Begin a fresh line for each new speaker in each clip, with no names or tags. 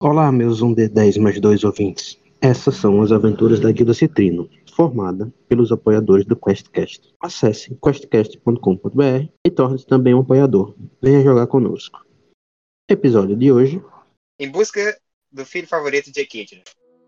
Olá, meus 1D10 mais 2 ouvintes. Essas são as aventuras da Guilda Citrino, formada pelos apoiadores do QuestCast. Acesse questcast.com.br e torne-se também um apoiador. Venha jogar conosco. Episódio de hoje.
Em busca do filho favorito de Echidna.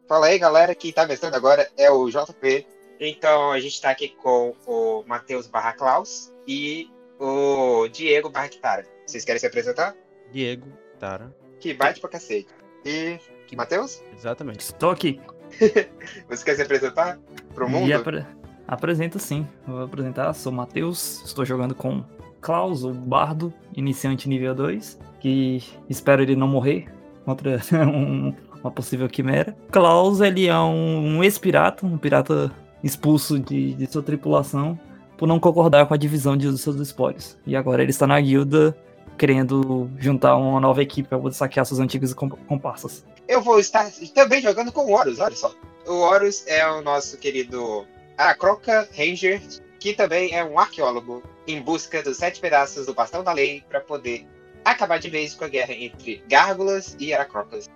Fala aí, galera. Quem tá mestrando agora é o JP. Então, a gente tá aqui com o Matheus Barra Klaus e o Diego Barra Kitara. Vocês querem se apresentar?
Diego, Tara.
Que bate pra cacete. E. Matheus?
Exatamente.
Estou aqui.
Você quer se apresentar pro mundo?
E apre... apresento sim. Vou apresentar. Sou Matheus. Estou jogando com Klaus, o bardo, iniciante nível 2. Que espero ele não morrer contra um- uma possível quimera. Klaus, ele é um, um ex-pirata, um pirata expulso de, de sua tripulação por não concordar com a divisão de seus espólios. E agora ele está na guilda querendo juntar uma nova equipe para saquear suas antigas com- comparsas.
Eu vou estar também jogando com o Horus, olha só. O Horus é o nosso querido Aracroca Ranger, que também é um arqueólogo em busca dos sete pedaços do bastão da lei para poder acabar de vez com a guerra entre gárgulas e aracrocas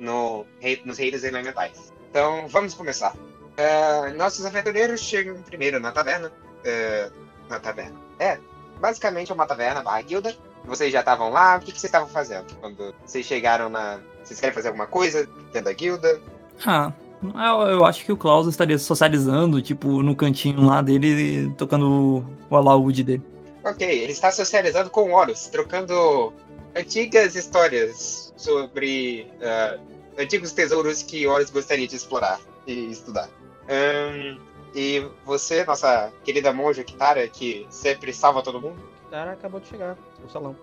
no, nos reinos elementais. Então, vamos começar. Ah, nossos aventureiros chegam primeiro na taverna. ah, na taverna. É, basicamente é uma taverna barra guilda. Vocês já estavam lá, o que, que vocês estavam fazendo quando vocês chegaram na. Vocês querem fazer alguma coisa dentro da guilda?
Ah, eu, eu acho que o Klaus estaria socializando, tipo, no cantinho lá dele, tocando o alaúde dele.
Ok, ele está socializando com Horus, trocando antigas histórias sobre ah, antigos tesouros que Horus gostaria de explorar e estudar. Ahn, e você, nossa querida monja Kitara, que sempre salva todo mundo,
Tara acabou de chegar no salão.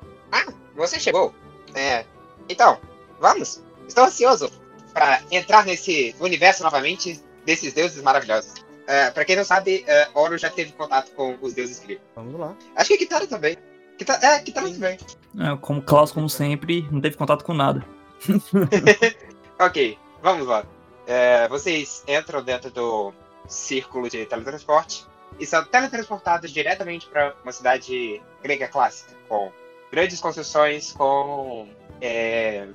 você chegou. É. Então, vamos. Estou ansioso para entrar nesse universo novamente desses deuses maravilhosos. Ah, para quem não sabe, uh, Horus já teve contato com os deuses gregos.
Vamos lá.
Acho que Kitara também. Kita- é, Kitara também.
É, como Klaus, como sempre, não teve contato com nada.
Ok, vamos lá. É, vocês entram dentro do círculo de teletransporte e são teletransportados diretamente para uma cidade grega clássica, com grandes construções, com é,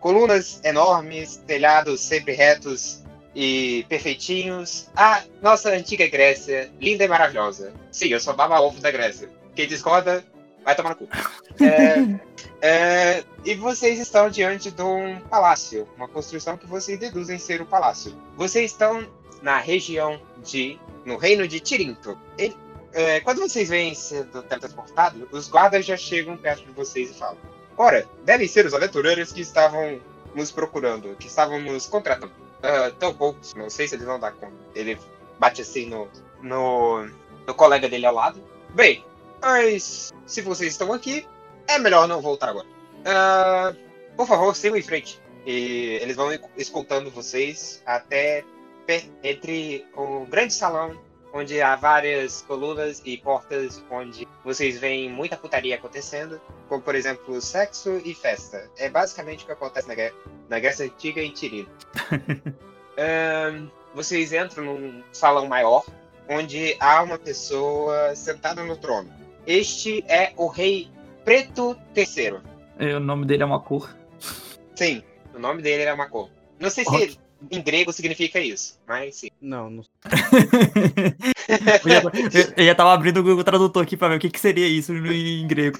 colunas enormes, telhados sempre retos e perfeitinhos. A nossa antiga Grécia, linda e maravilhosa. Sim, eu sou baba ovo da Grécia. Quem discorda, vai tomar no cu. É, é, e vocês estão diante de um palácio, uma construção que vocês deduzem ser o palácio. Vocês estão na região de. no reino de Tirinto. Ele- é, quando vocês vêm sendo teletransportados, os guardas já chegam perto de vocês e falam: Ora, devem ser os aventureiros que estavam nos procurando, que estavam nos contratando. Ah, tão poucos, não sei se eles vão dar conta. Ele bate assim no, no, no colega dele ao lado. Bem, mas se vocês estão aqui, é melhor não voltar agora. Ah, por favor, sigam em frente. E eles vão escoltando vocês até entre um grande salão onde há várias colunas e portas onde vocês veem muita putaria acontecendo, como por exemplo sexo e festa. É basicamente o que acontece na, na Grécia Antiga e Tirino. Ahn, vocês entram num salão maior onde há uma pessoa sentada no trono. Este é o rei Preto III.
É, o nome dele é uma cor.
Sim, o nome dele era uma cor. Não sei se
Ok.
Em grego significa isso, mas sim.
Não, não
eu, já, eu- eu já tava abrindo o Google Tradutor aqui pra ver o que, que seria isso em grego.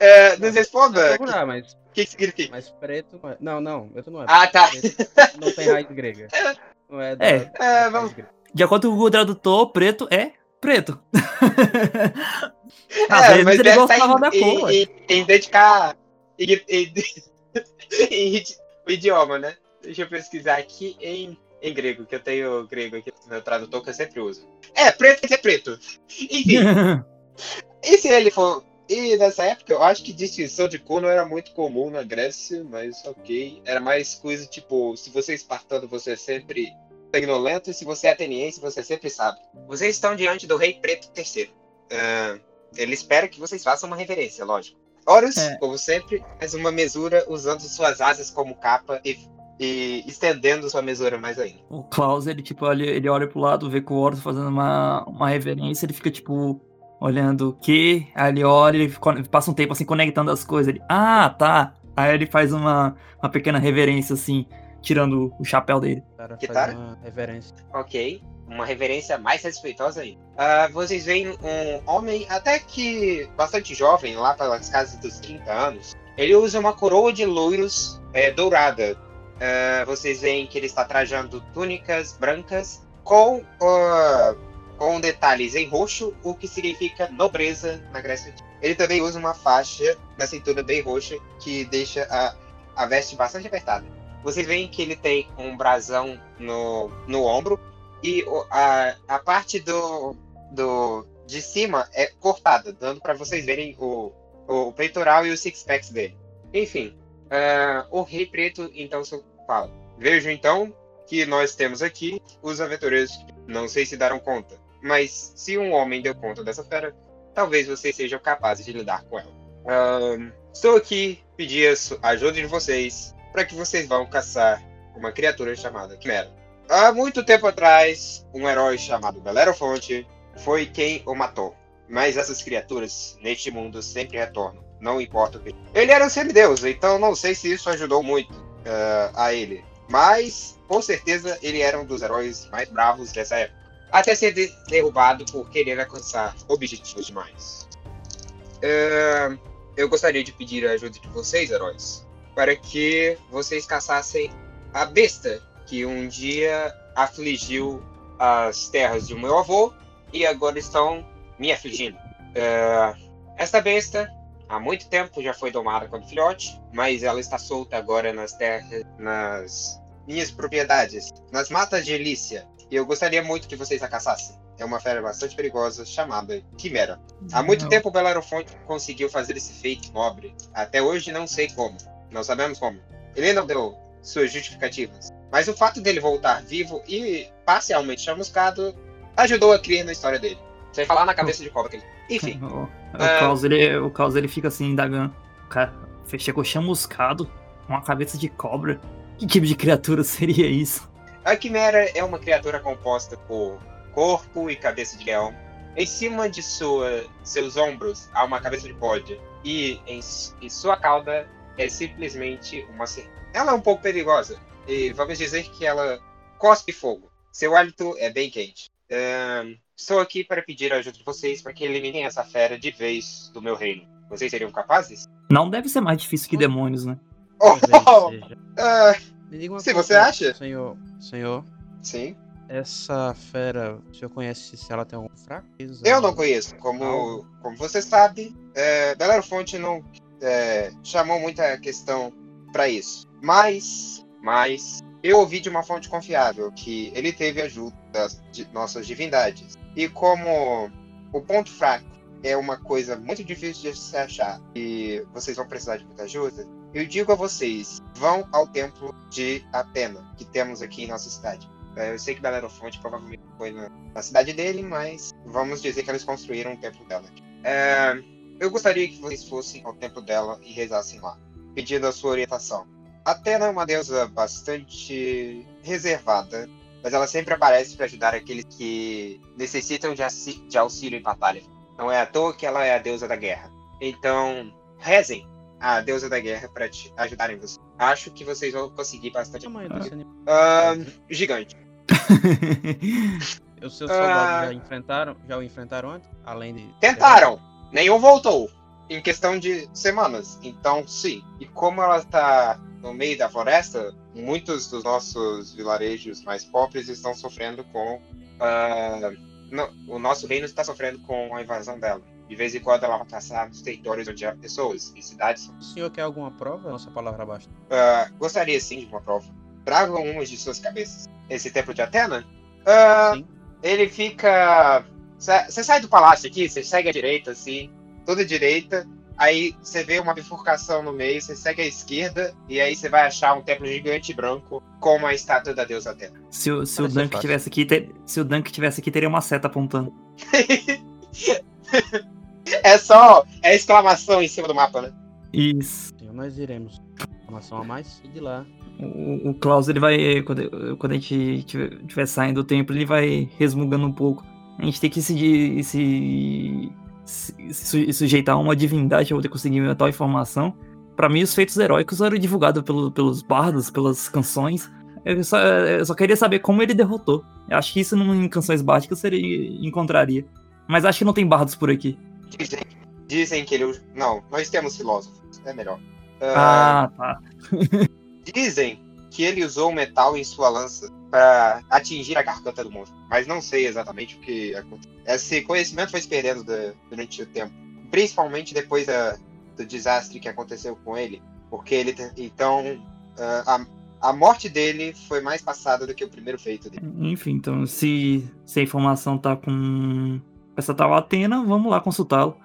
É, nos responda o que,
procurar, mas,
que significa.
mas preto não é. Não, preto não é.
Ah, tá.
Preto não tem raiz grega. Não é da,
É.
da
É,
raiz
vamos-.
De acordo com o Google Tradutor, preto é preto. Às
É,
vezes
mas
ele
deve
gostava
estar
da
em,
cor.
em, em dedicar em, em- em o idioma, né? Deixa eu pesquisar aqui em, em grego, que eu tenho grego aqui no meu tradutor que eu sempre uso. É, preto quer dizer preto. Enfim, E se ele for. E nessa época, eu acho que distinção de cor não era muito comum na Grécia, mas ok. Era mais coisa tipo: se você é espartano, você é sempre sanguinolento, e se você é ateniense, você sempre sabe. Vocês estão diante do rei preto terceiro. Ah, ele espera que vocês façam uma reverência, lógico. Horus,
É.
como sempre, faz uma mesura usando suas asas como capa e, e estendendo sua mesura mais ainda.
O Klaus, ele, tipo, olha, ele olha pro lado, vê que o Horus fazendo uma, uma reverência, ele fica, tipo, olhando o quê? Aí ele olha, ele passa um tempo assim conectando as coisas. Ele, ah, tá. Aí ele faz uma, uma pequena reverência, assim, tirando o chapéu dele.
Cara
Que
faz uma reverência.
Ok. Uma reverência mais respeitosa aí. Ah, vocês veem um homem até que bastante jovem, lá pelas casas dos 30 anos. Ele usa uma coroa de loiros é, dourada. Ah, vocês veem que ele está trajando túnicas brancas com, ah, com detalhes em roxo, o que significa nobreza na Grécia Antiga. Ele também usa uma faixa na cintura bem roxa, que deixa a, a veste bastante apertada. Vocês veem que ele tem um brasão no, no ombro e a, a parte do, do de cima é cortada, dando para vocês verem o, o peitoral e os six packs dele. Enfim, ah, o Rei Preto então fala: Vejo então que nós temos aqui os aventureiros que não sei se darão conta, mas se um homem deu conta dessa fera, talvez vocês sejam capazes de lidar com ela. Ah, estou aqui pedir a ajuda de vocês para que vocês vão caçar uma criatura chamada Quimera. Há muito tempo atrás, um herói chamado Belerofonte foi quem o matou. Mas essas criaturas, neste mundo, sempre retornam. Não importa o que. Ele era um semideus, então não sei se isso ajudou muito eh, a ele. Mas, com certeza, ele era um dos heróis mais bravos dessa época. Até ser de- derrubado por querer alcançar objetivos demais. Eh, eu gostaria de pedir a ajuda de vocês, heróis, para que vocês caçassem a besta que um dia afligiu as terras de meu avô e agora estão me afligindo. É, esta besta há muito tempo já foi domada quando filhote, mas ela está solta agora nas terras, nas minhas propriedades, nas matas de Elícia. E eu gostaria muito que vocês a caçassem. É uma fera bastante perigosa chamada Quimera. Há muito
Não.
tempo Belarofonte conseguiu fazer esse feito nobre. Até hoje não sei como. Não sabemos como. Ele não deu suas justificativas. Mas o fato dele voltar vivo e parcialmente chamuscado ajudou a criar na história dele. Sem falar na cabeça de cobra que ele. Enfim,
O, o,
É.
Klaus, ele, o Klaus, ele fica assim, indagando. Cara, chegou chamuscado, com uma cabeça de cobra. Que tipo de criatura seria isso?
a Quimera é uma criatura composta por corpo e cabeça de leão. Em cima de sua, seus ombros há uma cabeça de bode. E em, em sua cauda é simplesmente uma serpente. Ela é um pouco perigosa. E vamos dizer que ela cospe fogo. Seu hálito é bem quente. Ahn, estou aqui para pedir a ajuda de vocês para que eliminem essa fera de vez do meu reino. Vocês seriam capazes?
Não deve ser mais difícil que demônios, né?
Oh,
Me diga uma
Se
coisa,
você acha?
Senhor, senhor,
sim.
essa fera, o senhor conhece se ela tem alguma fraqueza?
Eu não conheço. Como, como você sabe, é, Belerofonte não é, chamou muita questão para isso. Mas, mas eu ouvi de uma fonte confiável que ele teve ajuda das de nossas divindades. E como o ponto fraco é uma coisa muito difícil de se achar e vocês vão precisar de muita ajuda, eu digo a vocês, vão ao templo de Atena, que temos aqui em nossa cidade. É, Eu sei que Belerofonte provavelmente foi na, cidade dele, mas vamos dizer que eles construíram um templo dela. É, eu gostaria que vocês fossem ao templo dela e rezassem lá, pedindo a sua orientação. Atena é uma deusa bastante reservada, mas ela sempre aparece para ajudar aqueles que necessitam de, auxílio em batalha. Não é à toa que ela é a deusa da guerra. Então, rezem a deusa da guerra para te ajudarem vocês. Acho que vocês vão conseguir bastante.
tamanho desse animal?
Ah, gigante.
Os seus
Ah.
soldados já enfrentaram, já o enfrentaram antes? Além de.
Tentaram. Nenhum voltou. Em questão de semanas. Então, sim. E como ela tá no meio da floresta, muitos dos nossos vilarejos mais pobres estão sofrendo com. ah, no- o nosso reino está sofrendo com a invasão dela. De vez em quando ela vai passar nos territórios onde há pessoas e cidades.
O senhor quer alguma prova? Nossa palavra basta.
Ah, gostaria sim de uma prova. Tragam uma de suas cabeças. Esse templo de Atena?
Sim.
ele fica. Você sai do palácio aqui, você segue à direita, assim, toda direita. Aí você vê uma bifurcação no meio, você segue à esquerda, e aí você vai achar um templo gigante branco com uma estátua da deusa Atena.
Se, o- se o Dunk
fácil.
tivesse aqui, ter- se o Dunk tivesse aqui, teria uma seta apontando.
É só. É exclamação em cima do mapa, né?
Isso.
Nós iremos. Informação a mais e de lá.
O, o Klaus, ele vai. Quando, quando a gente estiver saindo do templo, ele vai resmungando um pouco. A gente tem que se, se, se, sujeitar a uma divindade pra poder conseguir tal informação. Pra mim, os feitos heróicos eram divulgados pelo, pelos bardos, pelas canções. Eu só, eu só queria saber como ele derrotou. Eu acho que isso em canções básicas seria encontraria. Mas acho que não tem bardos por aqui.
Dizem, dizem que ele. Não, nós temos filósofos. É melhor. Ah,
Ah, tá.
Dizem que ele usou o metal em sua lança para atingir a garganta do monstro. Mas não sei exatamente o que aconteceu. Esse conhecimento foi se perdendo durante o tempo. Principalmente depois da- do desastre que aconteceu com ele. Porque ele. Então. ah, a, a morte dele foi mais passada do que o primeiro feito dele.
Enfim, então, se, se a informação tá com essa tal Atena, vamos lá consultá-lo.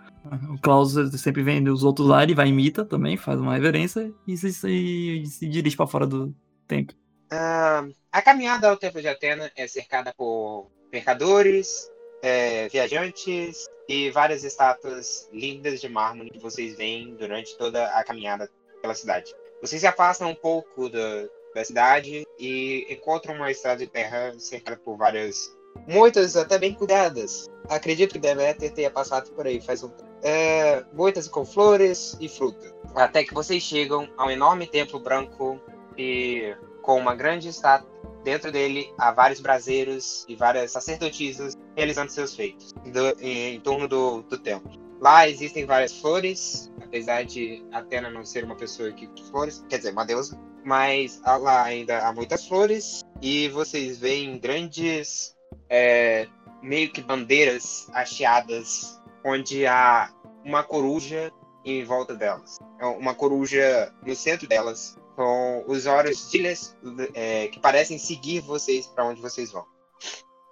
O Klaus sempre vem os outros lá, ele vai imita também, faz uma reverência e se, se, se dirige pra fora do templo.
Ah, a caminhada ao Templo de Atena é cercada por mercadores, é, viajantes e várias estátuas lindas de mármore que vocês veem durante toda a caminhada pela cidade. Vocês se afastam um pouco da, da cidade e encontram uma estrada de terra cercada por várias, muitas até bem cuidadas. Acredito que Deméter tenha passado por aí faz um tempo. É, muitas com flores e fruta. Até que vocês chegam ao enorme templo branco e com uma grande estátua. Dentro dele há vários braseiros e várias sacerdotisas realizando seus feitos do- em, em torno do, do templo. Lá existem várias flores, apesar de Atena não ser uma pessoa que flores, quer dizer, uma deusa, mas lá ainda há muitas flores e vocês veem grandes, é, meio que bandeiras hasteadas, onde há uma coruja em volta delas. É Uma coruja no centro delas, com os olhos diles, é, que parecem seguir vocês para onde vocês vão.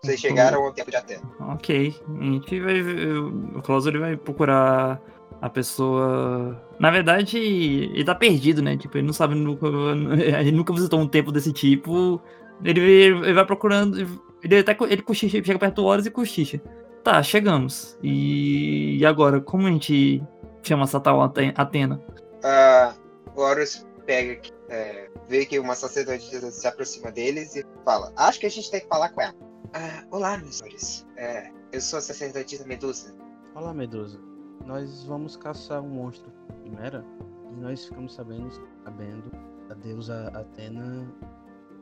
Vocês
Então-
chegaram ao tempo de Atena.
Ok, a gente vai. O Klaus ele vai procurar a pessoa. Na verdade, ele tá perdido, né? Tipo, ele não sabe nunca. Ele nunca visitou um templo desse tipo. Ele, ele vai procurando. Ele até ele cochicha, chega perto do Horus e cochicha. Tá, chegamos. E, e agora, como a gente chama essa tal Ate- Atena?
Ah, o Horus pega, é, vê que uma sacerdotisa se aproxima deles e fala: Acho que a gente tem que falar com ela. Ah, olá, meus senhores. É, eu sou a sacerdotisa Medusa.
Olá, Medusa. Nós vamos caçar um monstro primeiro e nós ficamos sabendo, sabendo a deusa Atena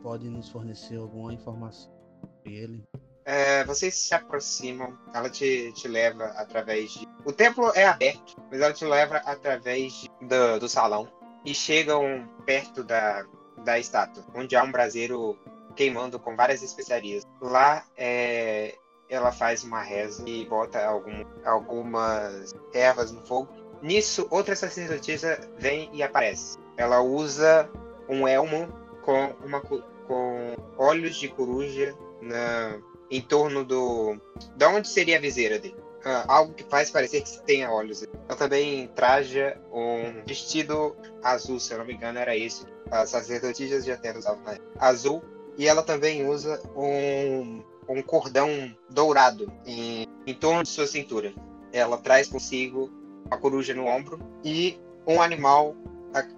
pode nos fornecer alguma informação sobre ele.
É, vocês se aproximam, ela te, te leva através de. O templo é aberto, mas ela te leva através de- do, do salão e chegam perto da, da estátua, onde há um braseiro queimando com várias especiarias. Lá é, ela faz uma reza e bota algum, algumas ervas no fogo. Nisso, outra sacerdotisa vem e aparece. Ela usa um elmo com, uma, com olhos de coruja na, em torno do. Da onde seria a viseira dele. Ah, algo que faz parecer que tenha olhos. Ela também traja um vestido azul, se eu não me engano, era esse. As sacerdotisas Atena usavam na época. Azul. E ela também usa um, um cordão dourado em, em torno de sua cintura. Ela traz consigo uma coruja no ombro e um animal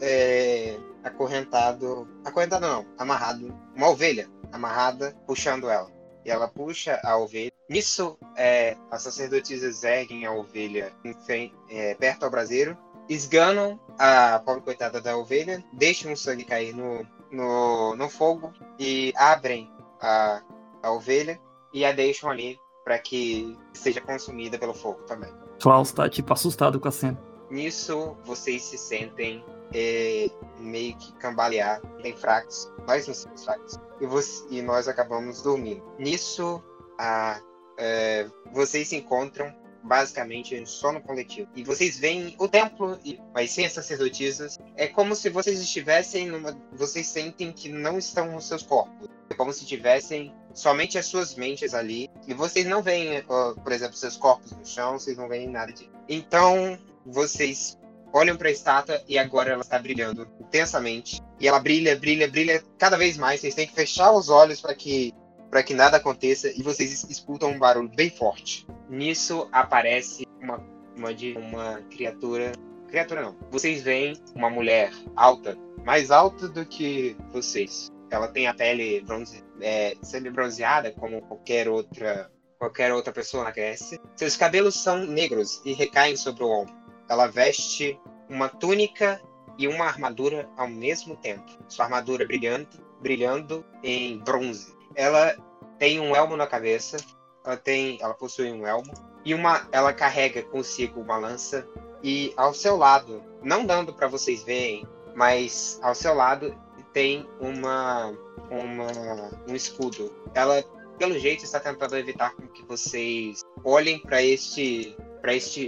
é, acorrentado. Acorrentado não, amarrado. Uma ovelha amarrada, puxando ela. E ela puxa a ovelha. Nisso, é, as sacerdotisas erguem a ovelha frente- é, perto ao braseiro, esganam a pobre coitada da ovelha, deixam o sangue cair no, no, no fogo e abrem a, a ovelha e a deixam ali para que seja consumida pelo fogo também.
Klaus tá, tipo, assustado com a cena.
Nisso, vocês se sentem é, meio que cambalear, bem fracos. Nós nos sentimos fracos. E, você- e nós acabamos dormindo. Nisso, a, é, vocês se encontram basicamente em sono coletivo. E vocês veem o templo, mas sem as sacerdotisas. É como se vocês estivessem numa. Vocês sentem que não estão nos seus corpos. É como se tivessem somente as suas mentes ali. E vocês não veem, por exemplo, seus corpos no chão, vocês não veem nada disso. Então, vocês olham para a estátua e agora ela está brilhando intensamente. E ela brilha, brilha, brilha cada vez mais. Vocês têm que fechar os olhos para que para que nada aconteça e vocês es- escutam um barulho bem forte. Nisso aparece uma uma, uma criatura, criatura não. Vocês veem uma mulher alta, mais alta do que vocês. Ela tem a pele bronze, é, semi-bronzeada como qualquer outra qualquer outra pessoa na Grécia. Seus cabelos são negros e recaem sobre o ombro. Ela veste uma túnica e uma armadura ao mesmo tempo. Sua armadura brilhando, brilhando em bronze. Ela tem um elmo na cabeça, ela tem, ela possui um elmo e uma, ela carrega consigo uma lança e ao seu lado, não dando para vocês verem, mas ao seu lado tem uma, uma um escudo. Ela pelo jeito está tentando evitar que vocês olhem para este para este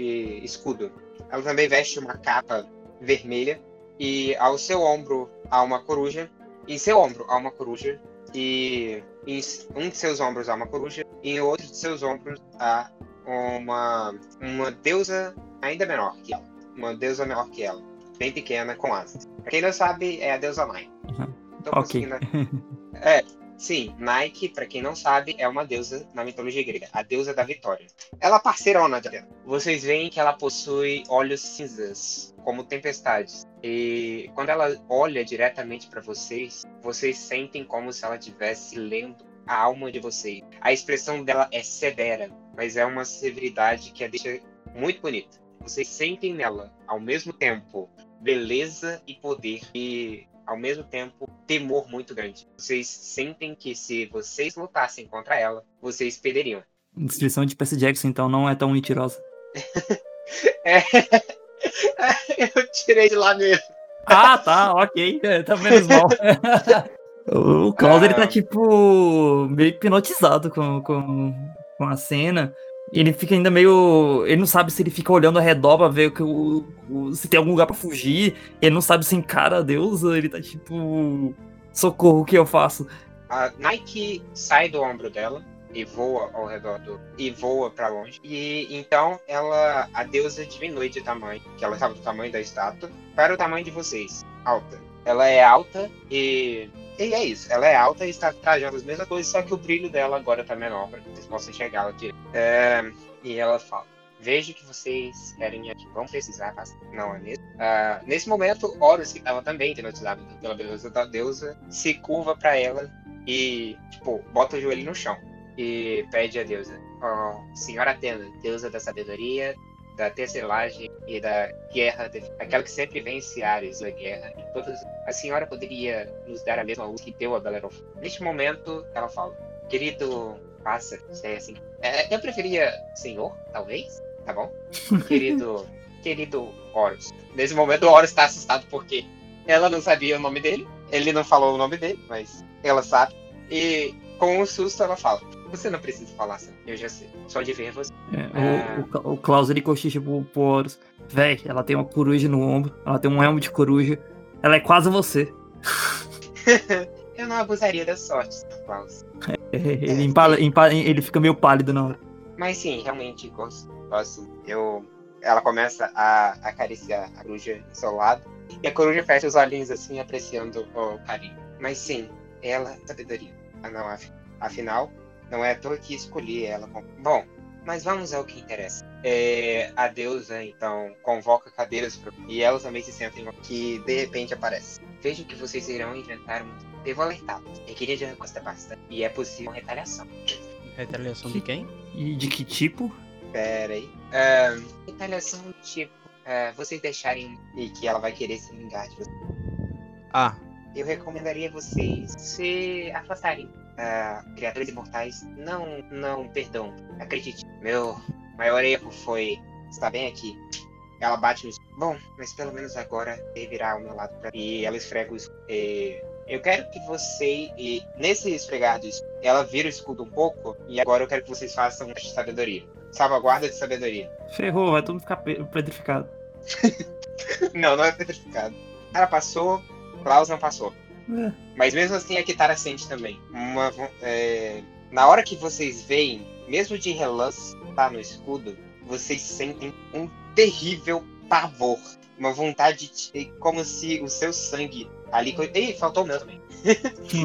escudo. Ela também veste uma capa vermelha e ao seu ombro há uma coruja. Em seu ombro há uma coruja e em um de seus ombros há uma coruja e em outro de seus ombros há uma uma deusa ainda menor que ela, uma deusa menor que ela, bem pequena com asas. Pra quem não sabe é a deusa Mai.
Uhum. ok.
É, Sim, Nike, para quem não sabe, é uma deusa na mitologia grega, a deusa da vitória. Ela é parceirona de Vocês veem que ela possui olhos cinzas, como tempestades. E quando ela olha diretamente para vocês, vocês sentem como se ela estivesse lendo a alma de vocês. A expressão dela é severa, mas é uma severidade que a deixa muito bonita. Vocês sentem nela, ao mesmo tempo, beleza e poder. E ao mesmo tempo, temor muito grande. Vocês sentem que se vocês lutassem contra ela, vocês perderiam.
A descrição de Percy Jackson, então, não é tão mentirosa.
é... Eu tirei de lá mesmo.
Ah, tá, ok. É, tá menos mal. o Klaus, ah. ele tá, tipo, meio hipnotizado com, com, com a cena. Ele fica ainda meio. Ele não sabe se ele fica olhando ao redor pra ver que o, o, se tem algum lugar pra fugir. Ele não sabe se encara a deusa. Ele tá tipo. Socorro, o que eu faço?
A Nike sai do ombro dela e voa ao redor do. e voa para longe. E então ela. A deusa diminui de tamanho, que ela estava do tamanho da estátua, para o tamanho de vocês. Alta. Ela é alta e e é isso, ela é alta e está trajando as mesmas coisas, só que o brilho dela agora está menor, para que vocês possam enxergá-la. É, e ela fala: Vejo que vocês querem aqui, vão precisar Não é mesmo? Uh, nesse momento, Horus, que estava também hipnotizado pela beleza da deusa, se curva para ela e, tipo, bota o joelho no chão e pede a deusa: oh, Senhora Atena, deusa da sabedoria, da tecelagem e da guerra, aquela que sempre vence Ares da guerra. E todas, a senhora poderia nos dar a mesma luz que deu a Bellerophon. Neste momento, ela fala: Querido pássaro, é assim. É, eu preferia senhor, talvez, tá bom? querido, querido Horus. Nesse momento, o Horus está assustado porque ela não sabia o nome dele. Ele não falou o nome dele, mas ela sabe. E com um susto, ela fala: Você não precisa falar assim, eu já sei. Só de ver você.
É, é... O, o, o Klaus ele cochicha pro, Horus. Véi, ela tem uma coruja no ombro, ela tem um elmo de coruja. Ela é quase você.
eu não abusaria da sorte, Klaus.
É, ele, empala, empala, ele fica meio pálido na hora.
Mas sim, realmente gosto. gosto. Eu, ela começa a acariciar a coruja do seu lado. E a coruja fecha os olhinhos assim, apreciando o carinho. Mas sim, ela é sabedoria. Ah, não, afinal, não é à toa que escolhi ela. Bom, mas vamos ao que interessa. É, a deusa, então, convoca cadeiras pra... e elas também se sentem que de repente aparece. Vejo que vocês irão inventar um. Devo alertá-los. Requeria de resposta bastante. E é possível retaliação.
Retaliação de quem?
E de que tipo?
Pera aí. Uh, retaliação do tipo. Uh, vocês deixarem e que ela vai querer se vingar de vocês.
Ah.
Eu recomendaria vocês se afastarem uh, criaturas imortais não, não, perdão, acredite, meu maior erro foi estar bem aqui. Ela bate no Bom, mas pelo menos agora ele virá ao meu lado pra... e ela esfrega o escudo. E eu quero que você, e nesse esfregar do escudo, ela vira o escudo um pouco e agora eu quero que vocês façam de sabedoria. Salvaguarda de sabedoria.
Ferrou, vai tudo ficar petrificado.
não, não é petrificado. Ela passou, Klaus não passou. É. Mas mesmo assim a Kitara sente também. Uma, é, na hora que vocês veem, mesmo de relance, tá no escudo, vocês sentem um terrível pavor. Uma vontade de. como se o seu sangue ali. Ei, faltou o meu também.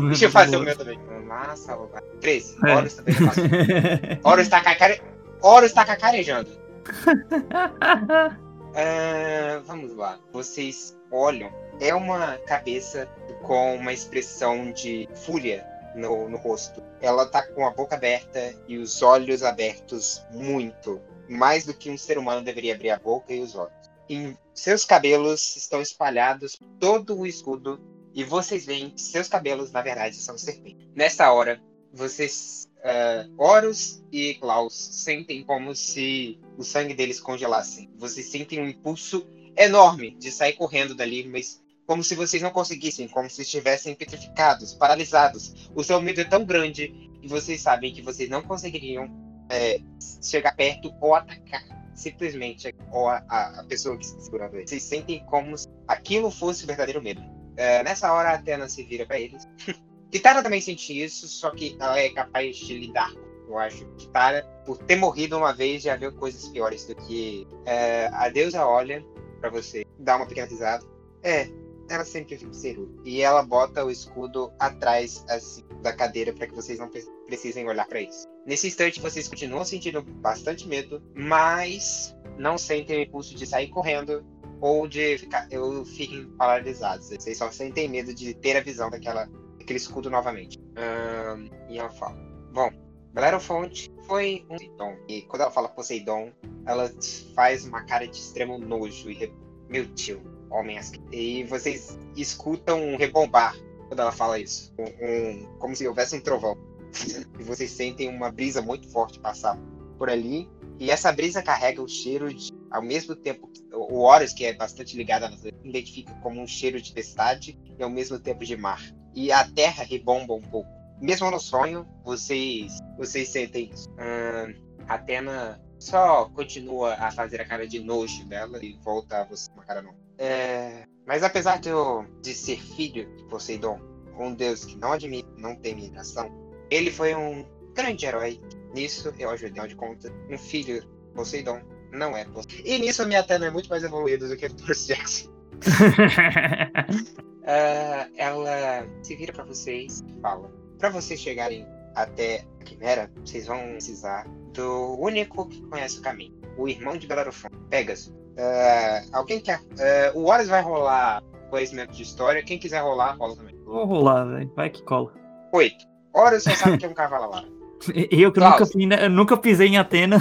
Deixa eu fazer o meu também. Massa, 13. É. Horus também passou. Horus está, cacare... Horus está cacarejando. uh, vamos lá. Vocês olham. É uma cabeça com uma expressão de fúria no, no rosto. Ela tá com a boca aberta e os olhos abertos muito. Mais do que um ser humano deveria abrir a boca e os olhos. em seus cabelos estão espalhados todo o escudo e vocês veem que seus cabelos, na verdade, são serpentes. Nessa hora, vocês, uh, Horus e Klaus, sentem como se o sangue deles congelassem. Vocês sentem um impulso enorme de sair correndo dali, mas como se vocês não conseguissem, como se estivessem petrificados, paralisados. O seu medo é tão grande e vocês sabem que vocês não conseguiriam é, chegar perto ou atacar simplesmente ou a, a, pessoa que está segurando eles. Vocês sentem como se aquilo fosse o verdadeiro medo. É, nessa hora, a Atena se vira para eles. Kitara também sente isso, só que ela é capaz de lidar eu acho. Kitara, por ter morrido uma vez, já viu coisas piores do que. É, a deusa olha para você, dá uma pequena risada. É, ela sempre fica segura. E ela bota o escudo atrás assim, da cadeira para que vocês não precisem olhar para isso. Nesse instante, vocês continuam sentindo bastante medo, mas não sentem o impulso de sair correndo ou de ficar, eu fiquem paralisados. Vocês só sentem medo de ter a visão daquela, daquele escudo novamente. Um, e ela fala: Bom, Fonte foi um Poseidon. E quando ela fala Poseidon, ela faz uma cara de extremo nojo e meu tio, E vocês escutam um rebombar quando ela fala isso. Um, um, como se houvesse um trovão. e vocês sentem uma brisa muito forte passar por ali. E essa brisa carrega o cheiro de, ao mesmo tempo, o Horus, que é bastante ligado a você, identifica como um cheiro de tempestade e ao mesmo tempo de mar. E a terra rebomba um pouco. Mesmo no sonho, vocês, vocês sentem isso. Hum, Atena só continua a fazer a cara de nojo dela e volta a você uma cara não. É, mas apesar de, eu, de ser filho de Poseidon, um deus que não admite, não tem migração, ele foi um grande herói. Nisso eu ajudei, de conta, um filho de Poseidon não é Poseidon. E nisso a minha Atena é muito mais evoluída do que do Percy Jackson. uh, ela se vira para vocês e fala: para vocês chegarem até a Quimera, vocês vão precisar do único que conhece o caminho, o irmão de Bellerofon, Pegasus. Uh, alguém quer? Uh, o Horus vai rolar conhecimento de história. Quem quiser rolar, rola também.
Vou rolar, velho. Vai que cola.
Oito. Horus você sabe que é um cavalo lá.
Eu que nunca, eu nunca pisei em Atena.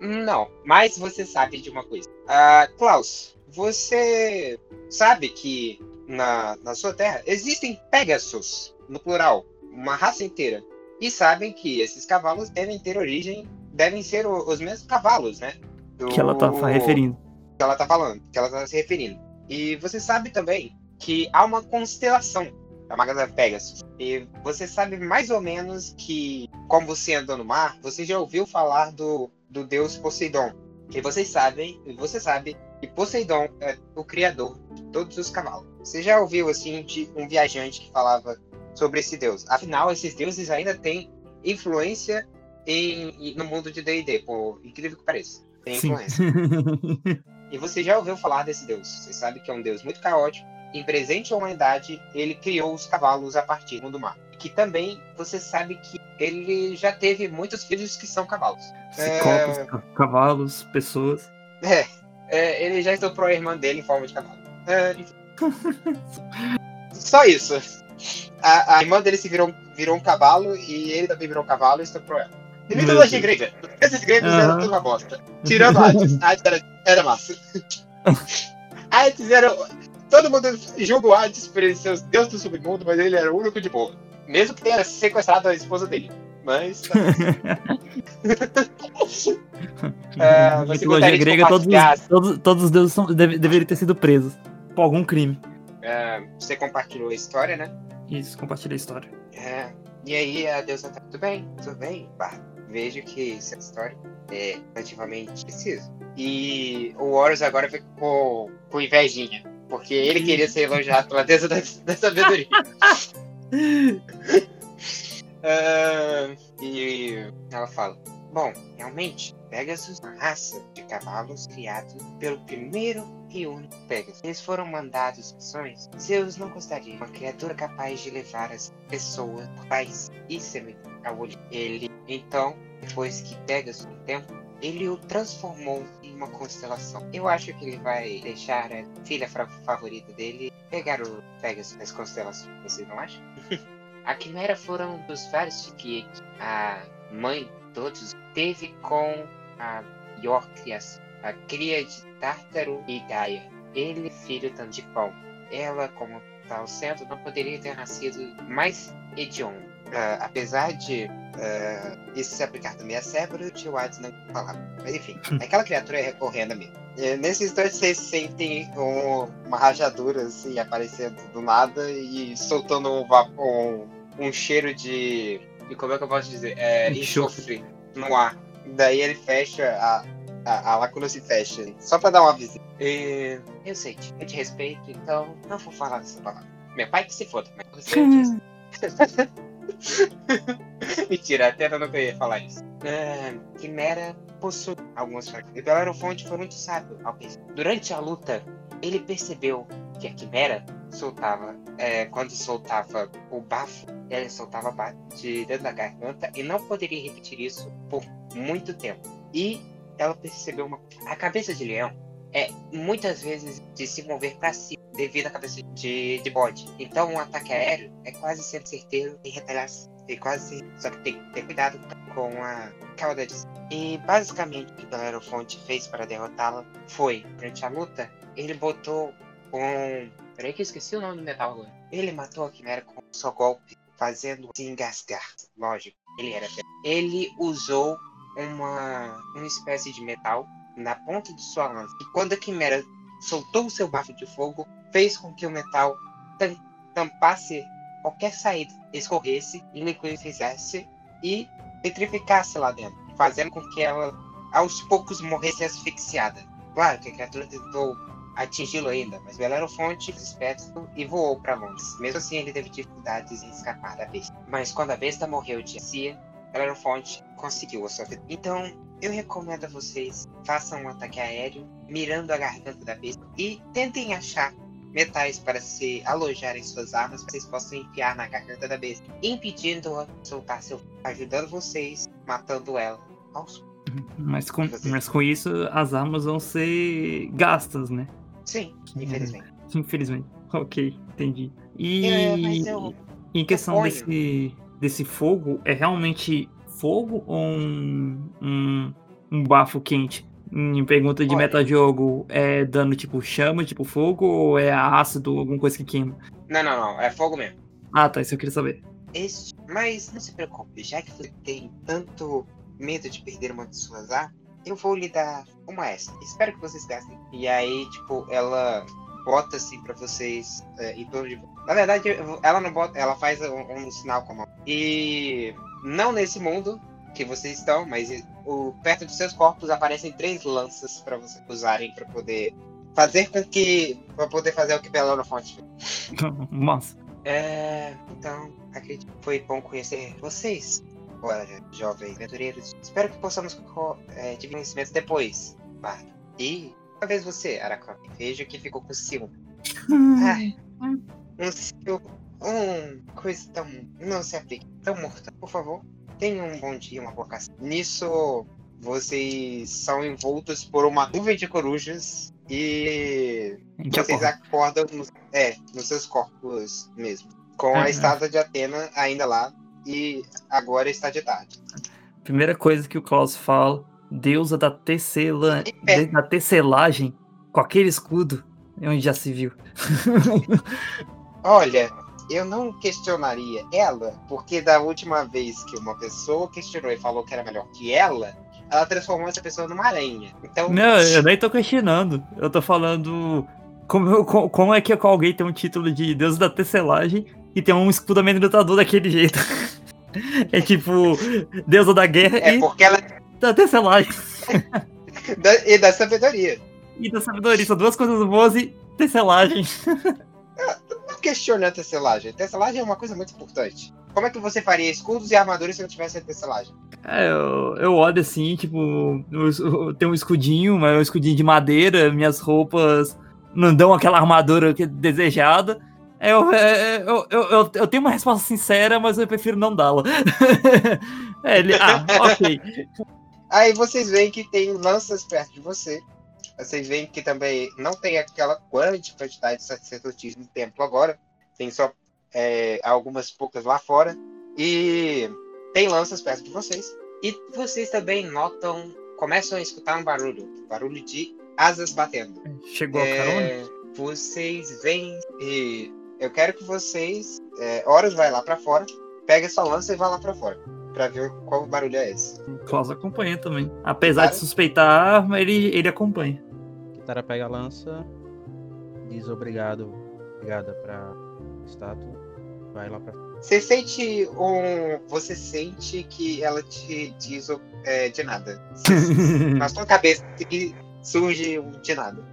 Não, mas você sabe de uma coisa. Uh, Klaus, você sabe que na, na sua terra existem Pegasus, no plural, uma raça inteira. E sabem que esses cavalos devem ter origem, devem ser os mesmos cavalos, né?
Do... Que ela tá referindo.
Que ela tá falando, que ela tá se referindo. E você sabe também que há uma constelação da Pegasus. E você sabe mais ou menos que, como você andou no mar, você já ouviu falar do, do deus Poseidon. Que vocês sabem, e você sabe que Poseidon é o criador de todos os cavalos. Você já ouviu assim de um viajante que falava sobre esse deus? Afinal, esses deuses ainda têm influência em, no mundo de D&D, por incrível que pareça. Tem influência. e você já ouviu falar desse deus? Você sabe que é um deus muito caótico, em presente à humanidade, ele criou os cavalos a partir do mar. Que também você sabe que ele já teve muitos filhos que são cavalos.
Ciclopes, é... cavalos, pessoas.
É, é, ele já estuprou a irmã dele em forma de cavalo. É, Só isso. A, a, irmã dele se virou, virou um cavalo e ele também virou um cavalo e estuprou ela. E mitologia grega. Esses gregos uhum. eram tudo uma bosta. Tirando Hades. Hades era, era massa. Hades era Todo mundo julga o Hades por ele ser o deus do submundo, mas ele era o único de boa. Mesmo que tenha sequestrado a esposa dele. Mas.
é, mitologia grega, todos, todos, todos os deuses são, deve, deveriam ter sido presos por algum crime.
É, você compartilhou a história, né?
Isso, compartilhei a história.
É, e aí a deusa tá tudo bem, tudo bem, bah, vejo que essa história é relativamente precisa. E o Horus agora ficou com invejinha. Porque ele queria ser elogiado pela deusa da, da sabedoria. uh, e ela fala: Bom, realmente, Pegasus é uma raça de cavalos criados pelo primeiro e único Pegasus. Eles foram mandados missões. Zeus não gostaria de uma criatura capaz de levar as pessoas, pais e sementes Ele, então, depois que Pegasus um tempo, ele o transformou uma constelação. Eu acho que ele vai deixar a filha favorita dele pegar o Pegasus nas constelações. Você não acha? a Quimera foram dos vários que a mãe de todos teve com a criação. a cria de Tártaro e Gaia. Ele, filho tanto de pão. Ela, como tal centro, não poderia ter nascido mais hediondo. Uh, apesar de uh, isso se aplicar também a Cérebro, o tio Hades não falava. Mas enfim, aquela criatura é recorrendo mesmo. Uh, nesse instante vocês sentem um, uma rajadura assim aparecendo do nada e soltando um, um, um cheiro de. E como é que eu posso dizer? É, enxofre no ar. Daí ele fecha, a, a, a lacuna se fecha. Só pra dar uma visita. E, eu sei, eu te respeito, então não vou falar dessa palavra. Meu pai que se foda, mas você hum. Mentira, até eu não queria falar isso. Uh, Quimera possui algumas fraquezas. E Belerofonte foi muito sábio ao pensar. Durante a luta, ele percebeu que a Quimera soltava, é, quando soltava o bafo, ela soltava de dentro da garganta e não poderia repetir isso por muito tempo. E ela percebeu uma a cabeça de leão é muitas vezes de se mover para cima devido à cabeça de, de bode. Então um ataque aéreo é quase sempre certeiro em retaliação. E quase só que tem que ter cuidado com a cauda de E basicamente o que Belerofonte fez para derrotá-la foi, durante a luta, ele botou um. Peraí que eu esqueci o nome do metal agora. Ele matou a Quimera com um só golpe, fazendo se engasgar. Lógico, ele era. Ele usou uma, uma espécie de metal na ponta de sua lança. E quando a Quimera soltou o seu bafo de fogo, fez com que o metal tampasse qualquer saída, escorresse, liquidifizesse e petrificasse lá dentro, fazendo com que ela aos poucos morresse asfixiada. Claro que a criatura tentou atingi-lo ainda, mas Belerofonte esperto e voou para longe. Mesmo assim, ele teve dificuldades em escapar da besta. Mas quando a besta morreu de Cia, Belerofonte conseguiu a sua vida. Então, eu recomendo a vocês façam um ataque aéreo, mirando a garganta da besta e tentem achar metais para se alojar em suas armas, para vocês possam enfiar na garganta da besta, impedindo-a de soltar seu ajudando vocês, matando ela aos
mas com, mas com isso as armas vão ser gastas, né?
Sim, infelizmente.
Infelizmente. Ok, entendi. E é, eu, em questão desse, desse fogo, é realmente fogo ou um, um, um bafo quente? Em pergunta de Olha. metajogo, é dano tipo chama, tipo fogo, ou é ácido, alguma coisa que queima?
Não, não, não, é fogo mesmo.
Ah, tá, isso eu queria saber.
Este... Mas não se preocupe, já que você tem tanto medo de perder uma de suas armas, eu vou lhe dar uma essa. Espero que vocês gastem. E aí, tipo, ela bota assim pra vocês é, em torno de. Na verdade, ela não bota, ela faz um, um sinal com a mão. E não nesse mundo que vocês estão, mas o, perto de seus corpos aparecem três lanças para vocês usarem para poder fazer com que. para poder fazer o que Bela Fonte fez.
Massa.
É, então, acredito que foi bom conhecer vocês. Jovens aventureiros. Espero que possamos é, dividir conhecimentos depois, Bardo. E talvez você, Aracon, veja que ficou com ciúme. ah, um ciúme um coisa tão. Não se aplique. Tão morta. Por favor, tenha um bom dia, uma boa caça. Nisso, vocês são envoltos por uma nuvem de corujas e vocês acordam nos, é, nos seus corpos mesmo. Com a estátua de Atena ainda lá e agora está de tarde.
Primeira coisa que o Klaus fala, deusa da, tecela, da tecelagem, com aquele escudo, é onde já se viu.
Olha, eu não questionaria ela, porque da última vez que uma pessoa questionou e falou que era melhor que ela, ela transformou essa pessoa numa aranha. Então.
Não, eu nem tô questionando. Eu tô falando. Como, como é que alguém tem um título de Deus da tecelagem e tem um escudo amedrontador daquele jeito? É tipo, deusa da guerra
é
e
porque ela...
da tecelagem.
e da sabedoria.
E da sabedoria, são duas coisas boas e tecelagem
não questiona a tecelagem. Tecelagem é uma coisa muito importante. Como é que você faria escudos e armaduras se não tivesse a tecelagem?
É, eu, eu olho assim, tipo, eu, tenho um escudinho, mas é um escudinho de madeira, minhas roupas não dão aquela armadura que é desejada. Eu, eu, eu, eu, eu, tenho uma resposta sincera, mas eu prefiro não dá-la. é, ele, ah, ok.
Aí vocês veem que tem lanças perto de você. Vocês veem que também não tem aquela grande quantidade de sacerdotismo no templo agora. Tem só é, algumas poucas lá fora. E tem lanças perto de vocês. E vocês também notam começam a escutar um barulho, barulho de asas batendo.
Chegou a carona?
É, vocês veem e eu quero que vocês, é, Horus vai lá pra fora, pega sua lança e vai lá pra fora, pra ver qual barulho é esse.
O Klaus acompanha também. Apesar
Cara.
de suspeitar a arma, ele, ele acompanha.
Kitara pega a lança, diz obrigado, obrigada pra estátua, vai lá pra
Você sente um. Você sente que ela te diz é, de nada. Na sua cabeça que surge um de nada.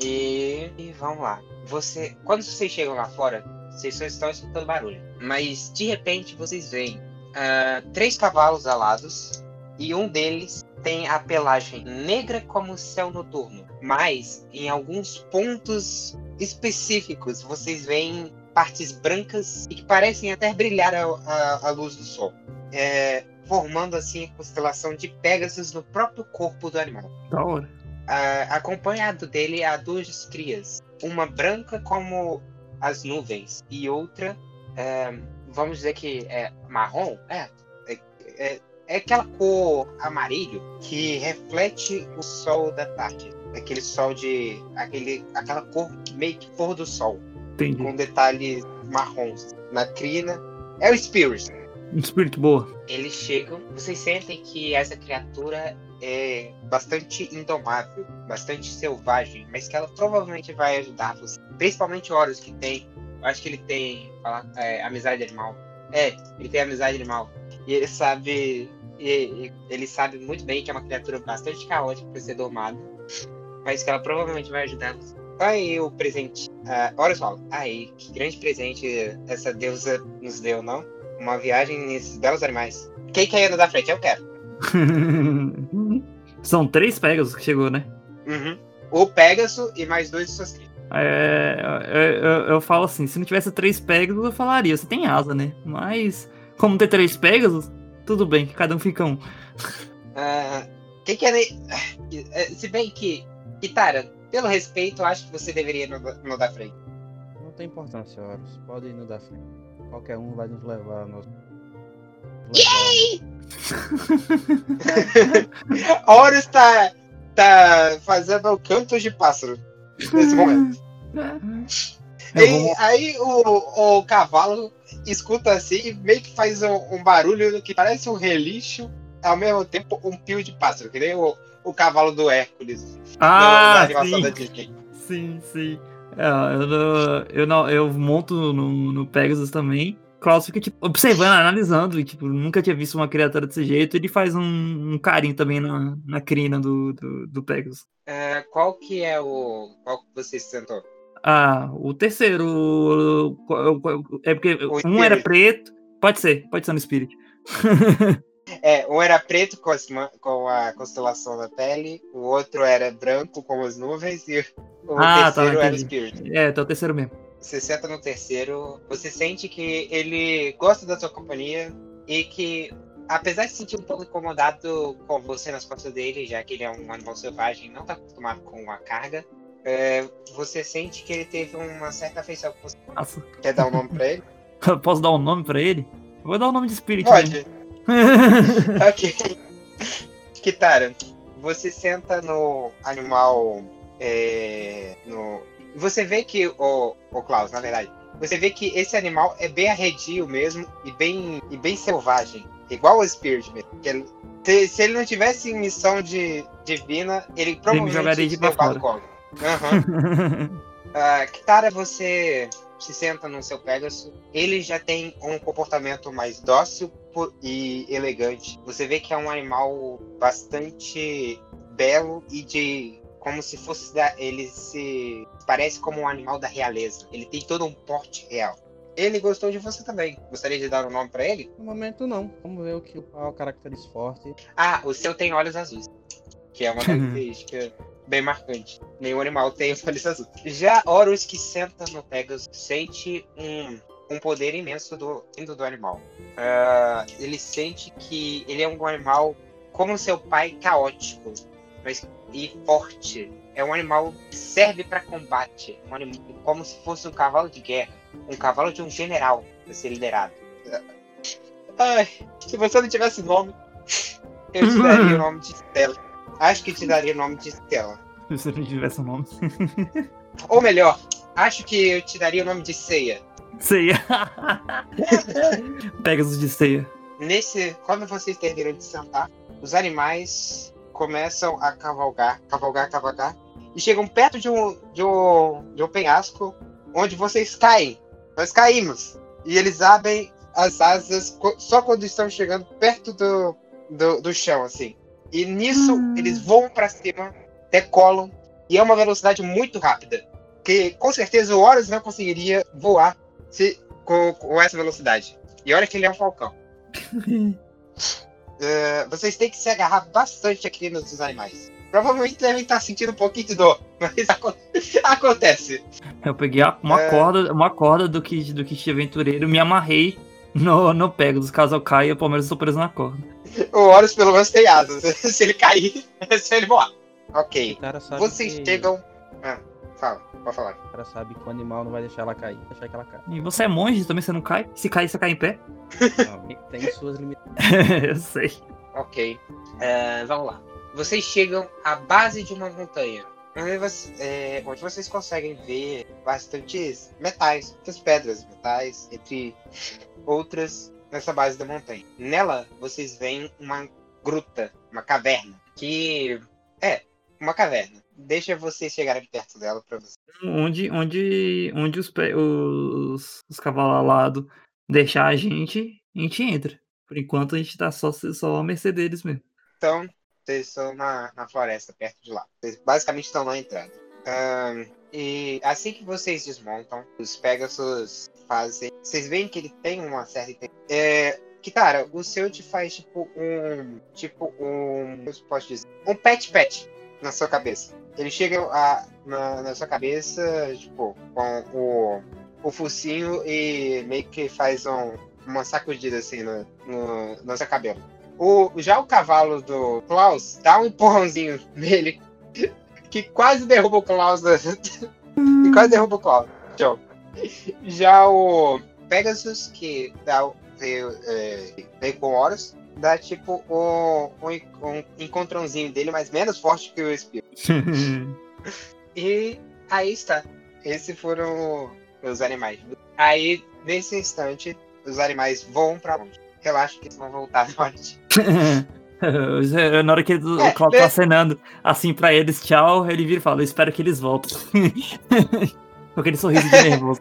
E, e vamos lá. Você, quando vocês chegam lá fora, vocês só estão escutando barulho. Mas de repente vocês veem ah, três cavalos alados e um deles tem a pelagem negra como o céu noturno. Mas em alguns pontos específicos vocês veem partes brancas e que parecem até brilhar a, a- a luz do sol. É, formando assim a constelação de Pegasus no próprio corpo do animal.
Da hora.
Ah, acompanhado dele há duas crias, uma branca como as nuvens e outra, é, vamos dizer que é marrom, é, é, é, é aquela cor amarillo que reflete o sol da tarde, aquele sol de, aquele, aquela cor meio que pôr do sol,
Entendi.
com detalhes marrons na crina. É o Spirit.
Um espírito boa.
Eles chegam, vocês sentem que essa criatura é bastante indomável, bastante selvagem, mas que ela provavelmente vai ajudar você. Principalmente o Horus, que tem. Eu acho que ele tem fala, é, amizade animal. É, ele tem amizade animal. E ele sabe. e- ele sabe muito bem que é uma criatura bastante caótica para ser domada. Mas que ela provavelmente vai ajudar você. Aí o presente. Uh, Horus fala, aí, que grande presente essa deusa nos deu, não? Uma viagem nesses belos animais. Quem quer ir da frente? Eu quero.
São três Pegasus que chegou, né?
Uhum. O Pegasus e mais dois de suas crias.
É, eu, eu- eu falo assim, se não tivesse três Pegasus, eu falaria, você tem asa, né? Mas, como tem três Pegasus, tudo bem, cada um fica um.
Ah, quem quer ir... eh, Se bem que, Kitara, pelo respeito, eu acho que você deveria ir no, no da frente.
Não tem importância, Horus. Pode ir no da frente. Qualquer um vai nos levar. Nos...
Horus tá, tá fazendo cantos de pássaro nesse momento. E aí o, o cavalo escuta assim e meio que faz um, um barulho que parece um relixo, ao mesmo tempo um pio de pássaro, que nem o, o cavalo do Hércules
Ah,
animação
sim.
da Disney.
Sim, sim. É, eu, eu, não, eu monto no, no Pegasus também. Klaus fica, tipo, observando, analisando, e, tipo, nunca tinha visto uma criatura desse jeito. Ele faz um, um carinho também na, na crina do, do, do Pegasus.
É, qual que é o. Qual que você sentou?
Ah, o terceiro. É porque
O
um era preto. Pode ser, pode ser no Spirit.
É, um era preto com, as com a constelação da pele, o outro era branco com as nuvens e o
Ah, tá,
terceiro era o. Spirit.
É, tá o terceiro mesmo.
Você senta no terceiro, você sente que ele gosta da sua companhia e que, apesar de se sentir um pouco incomodado com você nas costas dele, já que ele é um animal selvagem e não tá acostumado com a carga, é, você sente que ele teve uma certa afeição por você.
Nossa.
Quer dar um nome pra ele?
Posso dar um nome pra ele? Eu Vou dar o nome de Spirit. mesmo.
Pode. Ok. Kitara, você senta no animal. é, no... Você vê que. O, o Klaus, na verdade. Você vê que esse animal é bem arredio mesmo e bem, e bem selvagem. Igual o Spirit mesmo. Que ele- se, se ele não tivesse missão de divina, ele provavelmente
jogaria de
ia ser
pra
levado como. Aham. Ah, Kitara, você se senta no seu Pegasus. Ele já tem um comportamento mais dócil e elegante. Você vê que é um animal bastante belo e de como se fosse da, ele se parece como um animal da realeza. Ele tem todo um porte real. Ele gostou de você também. Gostaria de dar um nome pra ele?
No momento não. Vamos ver o que qual é o característica forte.
Ah, o seu tem olhos azuis, que é uma característica bem marcante. Nenhum animal tem olhos azuis. Já Horus que senta no Pegasus sente um, um poder imenso do, vindo do animal. Ah, ele sente que ele é um animal como seu pai caótico, mas e forte. É um animal que serve para combate, um animal, como se fosse um cavalo de guerra, um cavalo de um general para ser liderado. Ai, se você não tivesse nome, Eu te daria o nome de Stella. Acho que te daria o nome de Stella.
Se não tivesse nome.
Ou melhor, acho que eu te daria o nome de Ceia.
Ceia. Pegasus de ceia.
Nesse, quando vocês terminam de sentar, os animais começam a cavalgar, cavalgar, cavalgar, e chegam perto de um, de um, de um penhasco onde vocês caem. Nós caímos. E eles abrem as asas só quando estão chegando perto do, do, do chão, assim. E nisso, eles voam pra cima, decolam, e é uma velocidade muito rápida. Que com certeza o Horus não conseguiria voar se, com, com essa velocidade. E olha que ele é um falcão. É, vocês têm que se agarrar bastante aqui nos animais. Provavelmente devem estar sentindo um pouquinho de dor, mas aco- acontece.
Eu peguei uma
É.
corda, uma corda do que do kit aventureiro, me amarrei no, no Pegasus. Caso eu caia, pelo menos tô preso na corda.
O Horus pelo menos tem asas. Se ele cair, é se ele voar. Ok. Vocês
que...
chegam. Ah, fala, pode falar.
O cara sabe que o animal não vai deixar ela cair. Deixar que ela caia.
E você é monge, também você não cai? Se cair, você cai em pé?
Não, tem suas limitações.
eu sei.
Ok. É, vamos lá. Vocês chegam à base de uma montanha. Onde, você- é, onde vocês conseguem ver bastantes metais, muitas pedras, metais, entre outras nessa base da montanha. Nela, vocês veem uma gruta, uma caverna, que é uma caverna. Deixa vocês chegarem perto dela pra vocês.
Onde, onde, onde os, os, os cavalos alados deixar a gente, a gente entra. Por enquanto a gente tá só, só a mercê deles mesmo.
Então, vocês estão na, na floresta, perto de lá. Vocês basicamente estão na entrada. Ahn, e assim que vocês desmontam, os Pegasus fazem. Vocês veem que ele tem uma certa. É, que, cara, o seu te faz tipo um. Tipo um. Como eu posso dizer? Um pet-pet na sua cabeça. Ele chega a, na, na sua cabeça, tipo, com o, o focinho e meio que faz um, uma sacudida assim no, no, no seu cabelo. O, já o cavalo do Klaus dá um empurrãozinho nele que quase derruba o Klaus. da- que quase derruba o Klaus. Show. Já o Pegasus, que dá, veio, é, veio com horas, dá tipo um, um, en- um encontrãozinho dele, mas menos forte que o espírito. E aí está. Esses foram os animais. Aí, nesse instante, os animais voam pra longe. Relaxa que eles vão voltar de
Na hora que ele-
É,
o Claudio tá acenando assim pra eles, tchau, ele vira e fala, espero que eles voltem. Com aquele sorriso de nervoso.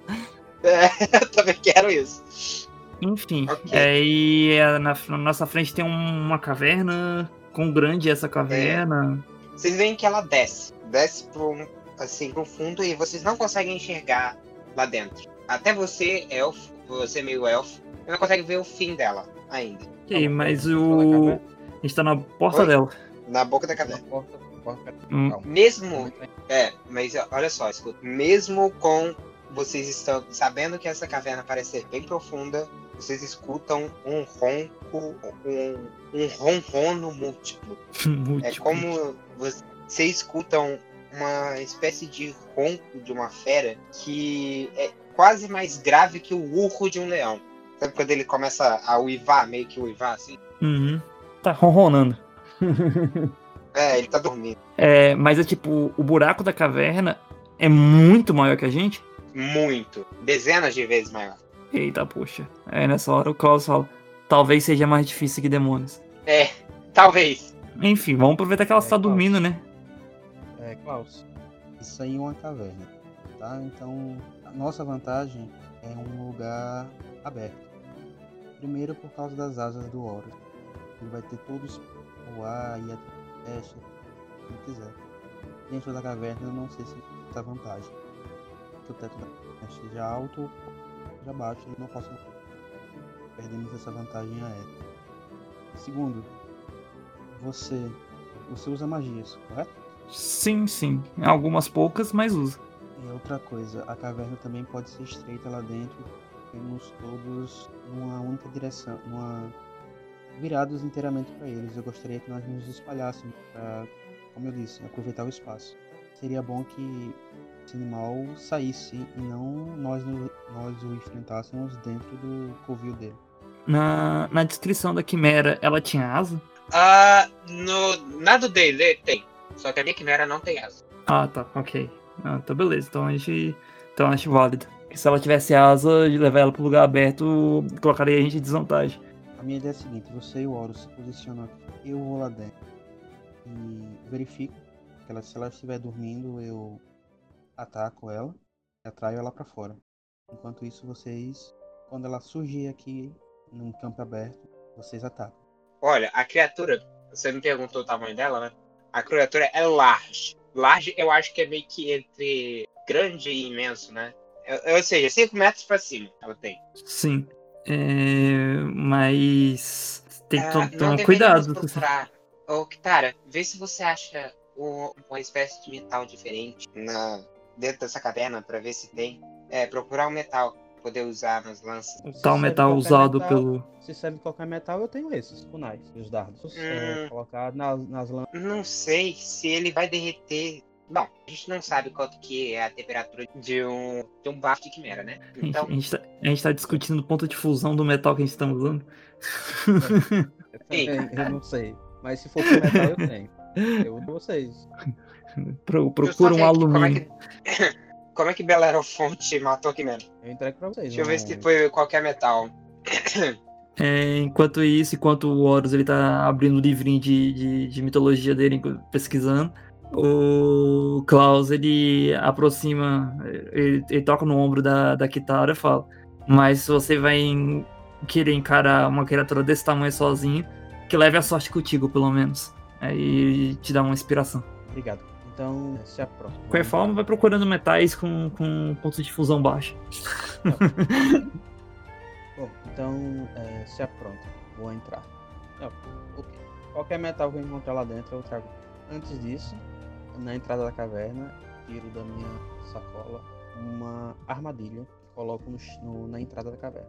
É, eu também quero isso.
Enfim,
Ok.
é, e é, na, na nossa frente tem um- uma caverna. Quão grande é essa caverna?
Vocês veem que ela desce. Desce pro, um- assim, pro fundo e vocês não conseguem enxergar lá dentro. Até você, elfo, você meio elfo, não consegue ver o fim dela ainda.
Ok, mas
Fala,
o. A gente tá na porta
Oi?
dela.
Na boca da
Na
caverna.
porta, porta,
Hum.
Mesmo É, mas olha só, escuta. Mesmo com vocês estão sabendo que essa caverna parece ser bem profunda, vocês escutam um ronco, um, um ronrono múltiplo. É
Múltiplo.
como vo- vocês escutam uma espécie de ronco de uma fera que é quase mais grave que o urro de um leão. Sabe quando ele começa a uivar, meio que uivar assim?
Uhum. Tá ronronando.
É, ele tá dormindo.
É, mas é tipo, o buraco da caverna é muito maior que a gente.
Muito. Dezenas de vezes maior.
Eita, poxa. É, nessa hora o Klaus fala, talvez seja mais difícil que demônios.
É, talvez.
Enfim, vamos aproveitar que ela
É,
está
Klaus.
dormindo, né?
É, Klaus, isso aí é uma caverna, tá? Então, a nossa vantagem é um lugar aberto. Primeiro, por causa das asas do Horus. Ele vai ter todos o ar e a testa, se ele quiser. Dentro da caverna, eu não sei se essa vantagem. Se o teto da caverna esteja alto ou esteja baixo, ele não posso. Perdemos essa vantagem aérea. Segundo, você, você usa magias, correto?
Sim, sim. Algumas poucas, mas usa.
E outra coisa, a caverna também pode ser estreita lá dentro. Temos todos numa única direção, numa virados inteiramente para eles. Eu gostaria que nós nos espalhássemos para, como eu disse, aproveitar o espaço. Seria bom que esse animal saísse e não nós, nós o enfrentássemos dentro do covil dele.
Na, na descrição da quimera, ela tinha asa?
Ah, no, na do D&D tem. Só que a minha quimera não tem asa.
Ah, tá, ok. Ah, então beleza. Então a gente. Então acho válido. Que se ela tivesse asa, de levar ela pro lugar aberto, colocaria a gente em desvantagem.
A minha ideia é a seguinte, você e o Horus se posicionam aqui, eu vou lá dentro e verifico que ela, se ela estiver dormindo, eu ataco ela e atraio ela pra fora. Enquanto isso, vocês, quando ela surgir aqui num campo aberto, vocês atacam.
Olha, a criatura, você me perguntou o tamanho dela, né? A criatura é large. Large eu acho que é meio que entre grande e imenso, né? Ou- Ou seja, 5 metros pra cima ela tem.
Sim. É, mas. Tem que
Ah,
to-
não
tomar cuidado.
procurar. Ô, Kitara, vê se você acha uma espécie de metal diferente na, dentro dessa caverna pra ver se tem. É, procurar um metal pra poder usar nas lanças.
Tal metal usado
metal-
pelo.
Se serve qualquer metal, eu tenho esses, kunais, e os dardos.
Hum.
É, colocar nas, nas lâmpadas.
Não sei se ele vai derreter. Bom, a gente não sabe quanto que é a temperatura de um, de um bafo de quimera, né?
A gente,
Então,
a, gente tá, a gente tá discutindo o ponto de fusão do metal que a gente tá usando.
Sim.
eu não sei. Mas se for com metal, eu tenho. Eu dou vocês.
Pro- procura um
ver aqui Como é
alumínio.
que, como é que Belerofonte matou a quimera?
Eu entrego pra vocês.
Deixa eu ver se foi qualquer metal.
É, enquanto isso, enquanto o Horus ele tá abrindo o livrinho de, de, de mitologia dele, pesquisando, o Klaus ele aproxima, ele, ele toca no ombro da, da Kitara e fala: Mas se você vai em- querer encarar uma criatura desse tamanho sozinho, que leve a sorte contigo, pelo menos. Aí te dá uma inspiração.
Obrigado. Então, se apronta.
De qualquer forma, vai procurando metais com, com ponto de fusão baixo.
Bom, então, é, se apronta. Vou entrar. Não, ok. Qualquer metal que eu encontrar lá dentro, eu trago. Antes disso, na entrada da caverna, tiro da minha sacola uma armadilha. Coloco no no- na entrada da caverna.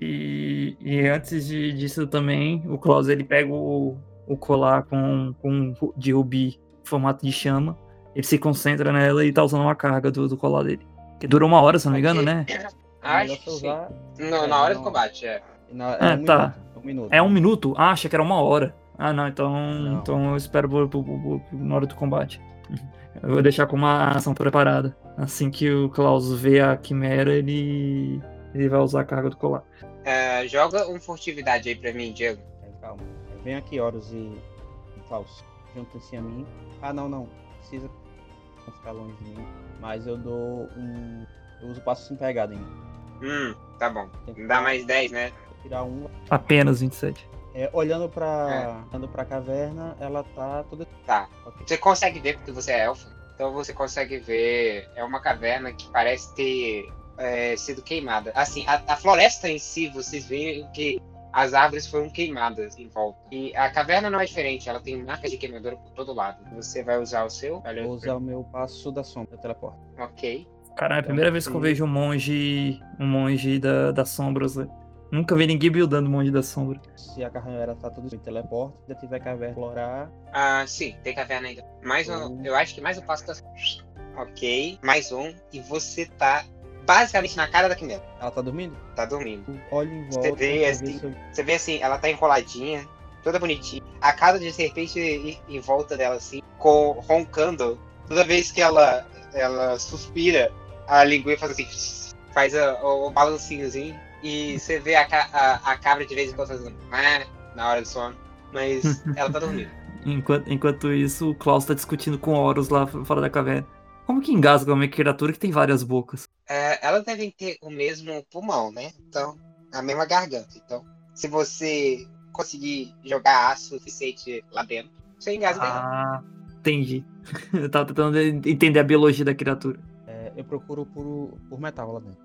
E, e antes de, disso também, o Klaus ele pega o, o colar com, com de rubi em formato de chama. Ele se concentra nela e tá usando uma carga do, do colar dele. Que dura uma hora, se não me engano, né?
É
Acho que
usar.
No,
É,
na hora
não.
do combate, é.
Na,
Ah,
é um
tá.
minuto. É um minuto.
É um minuto? Ah, achei que era uma hora. Ah, não, então,
Não.
então eu espero por- por- por- por- na hora do combate. Eu vou deixar com uma ação preparada. Assim que o Klaus vê a quimera, ele, ele vai usar a carga do colar.
É, joga um furtividade aí pra mim, Diego.
É, calma. Vem aqui, Horus e e Klaus. Juntem-se a mim. Ah, não, não. Precisa ficar longe de mim. Mas eu dou um. Eu uso passo sem pegada mim.
Hum, tá bom.
Que
Dá mais 10, né?
Vou tirar um.
Apenas 27.
É, olhando pra. Olhando pra caverna, ela tá toda.
Tá.
Ok.
Você consegue ver porque você é elfo. Então você consegue ver. É uma caverna que parece ter é, sido queimada. Assim, a, a floresta em si, vocês veem que as árvores foram queimadas em volta. E a caverna não é diferente, ela tem marcas de queimadura por todo lado. Você vai usar o seu?
Vou usar o meu passo da sombra, teleporte.
Ok.
Caralho, é a primeira vez que eu vejo um monge. Um monge da, das sombras, né? Nunca vi ninguém buildando monge das sombras.
Se a caverna tá tudo em teleporte, se tiver caverna explorar,
Ah, sim, tem caverna ainda. Mais um.
Um.
Eu acho que mais um passo da. Ok, mais um. E você tá basicamente na cara da quimera.
ela tá dormindo?
Tá dormindo.
Eu olho em
Você
volta.
vê,
pra ver
assim,
se
Você vê assim, ela tá enroladinha, toda bonitinha. A casa de serpente em, em volta dela, assim, com, roncando. Toda vez que ela, ela suspira, a linguinha faz assim, faz a- o, balancinhozinho. E você vê a, a, a cabra de vez em quando fazendo ah, na hora do sono. Mas ela tá dormindo.
Enquanto, enquanto isso, o Klaus tá discutindo com Horus lá fora da caverna. Como que engasga uma criatura que tem várias bocas?
É, elas devem ter o mesmo pulmão, né? Então, a mesma garganta. Então, se você conseguir jogar aço suficiente lá dentro, você engasga.
Ah, entendi. Eu tava tentando entender a biologia da criatura.
é, eu procuro por, por metal lá dentro.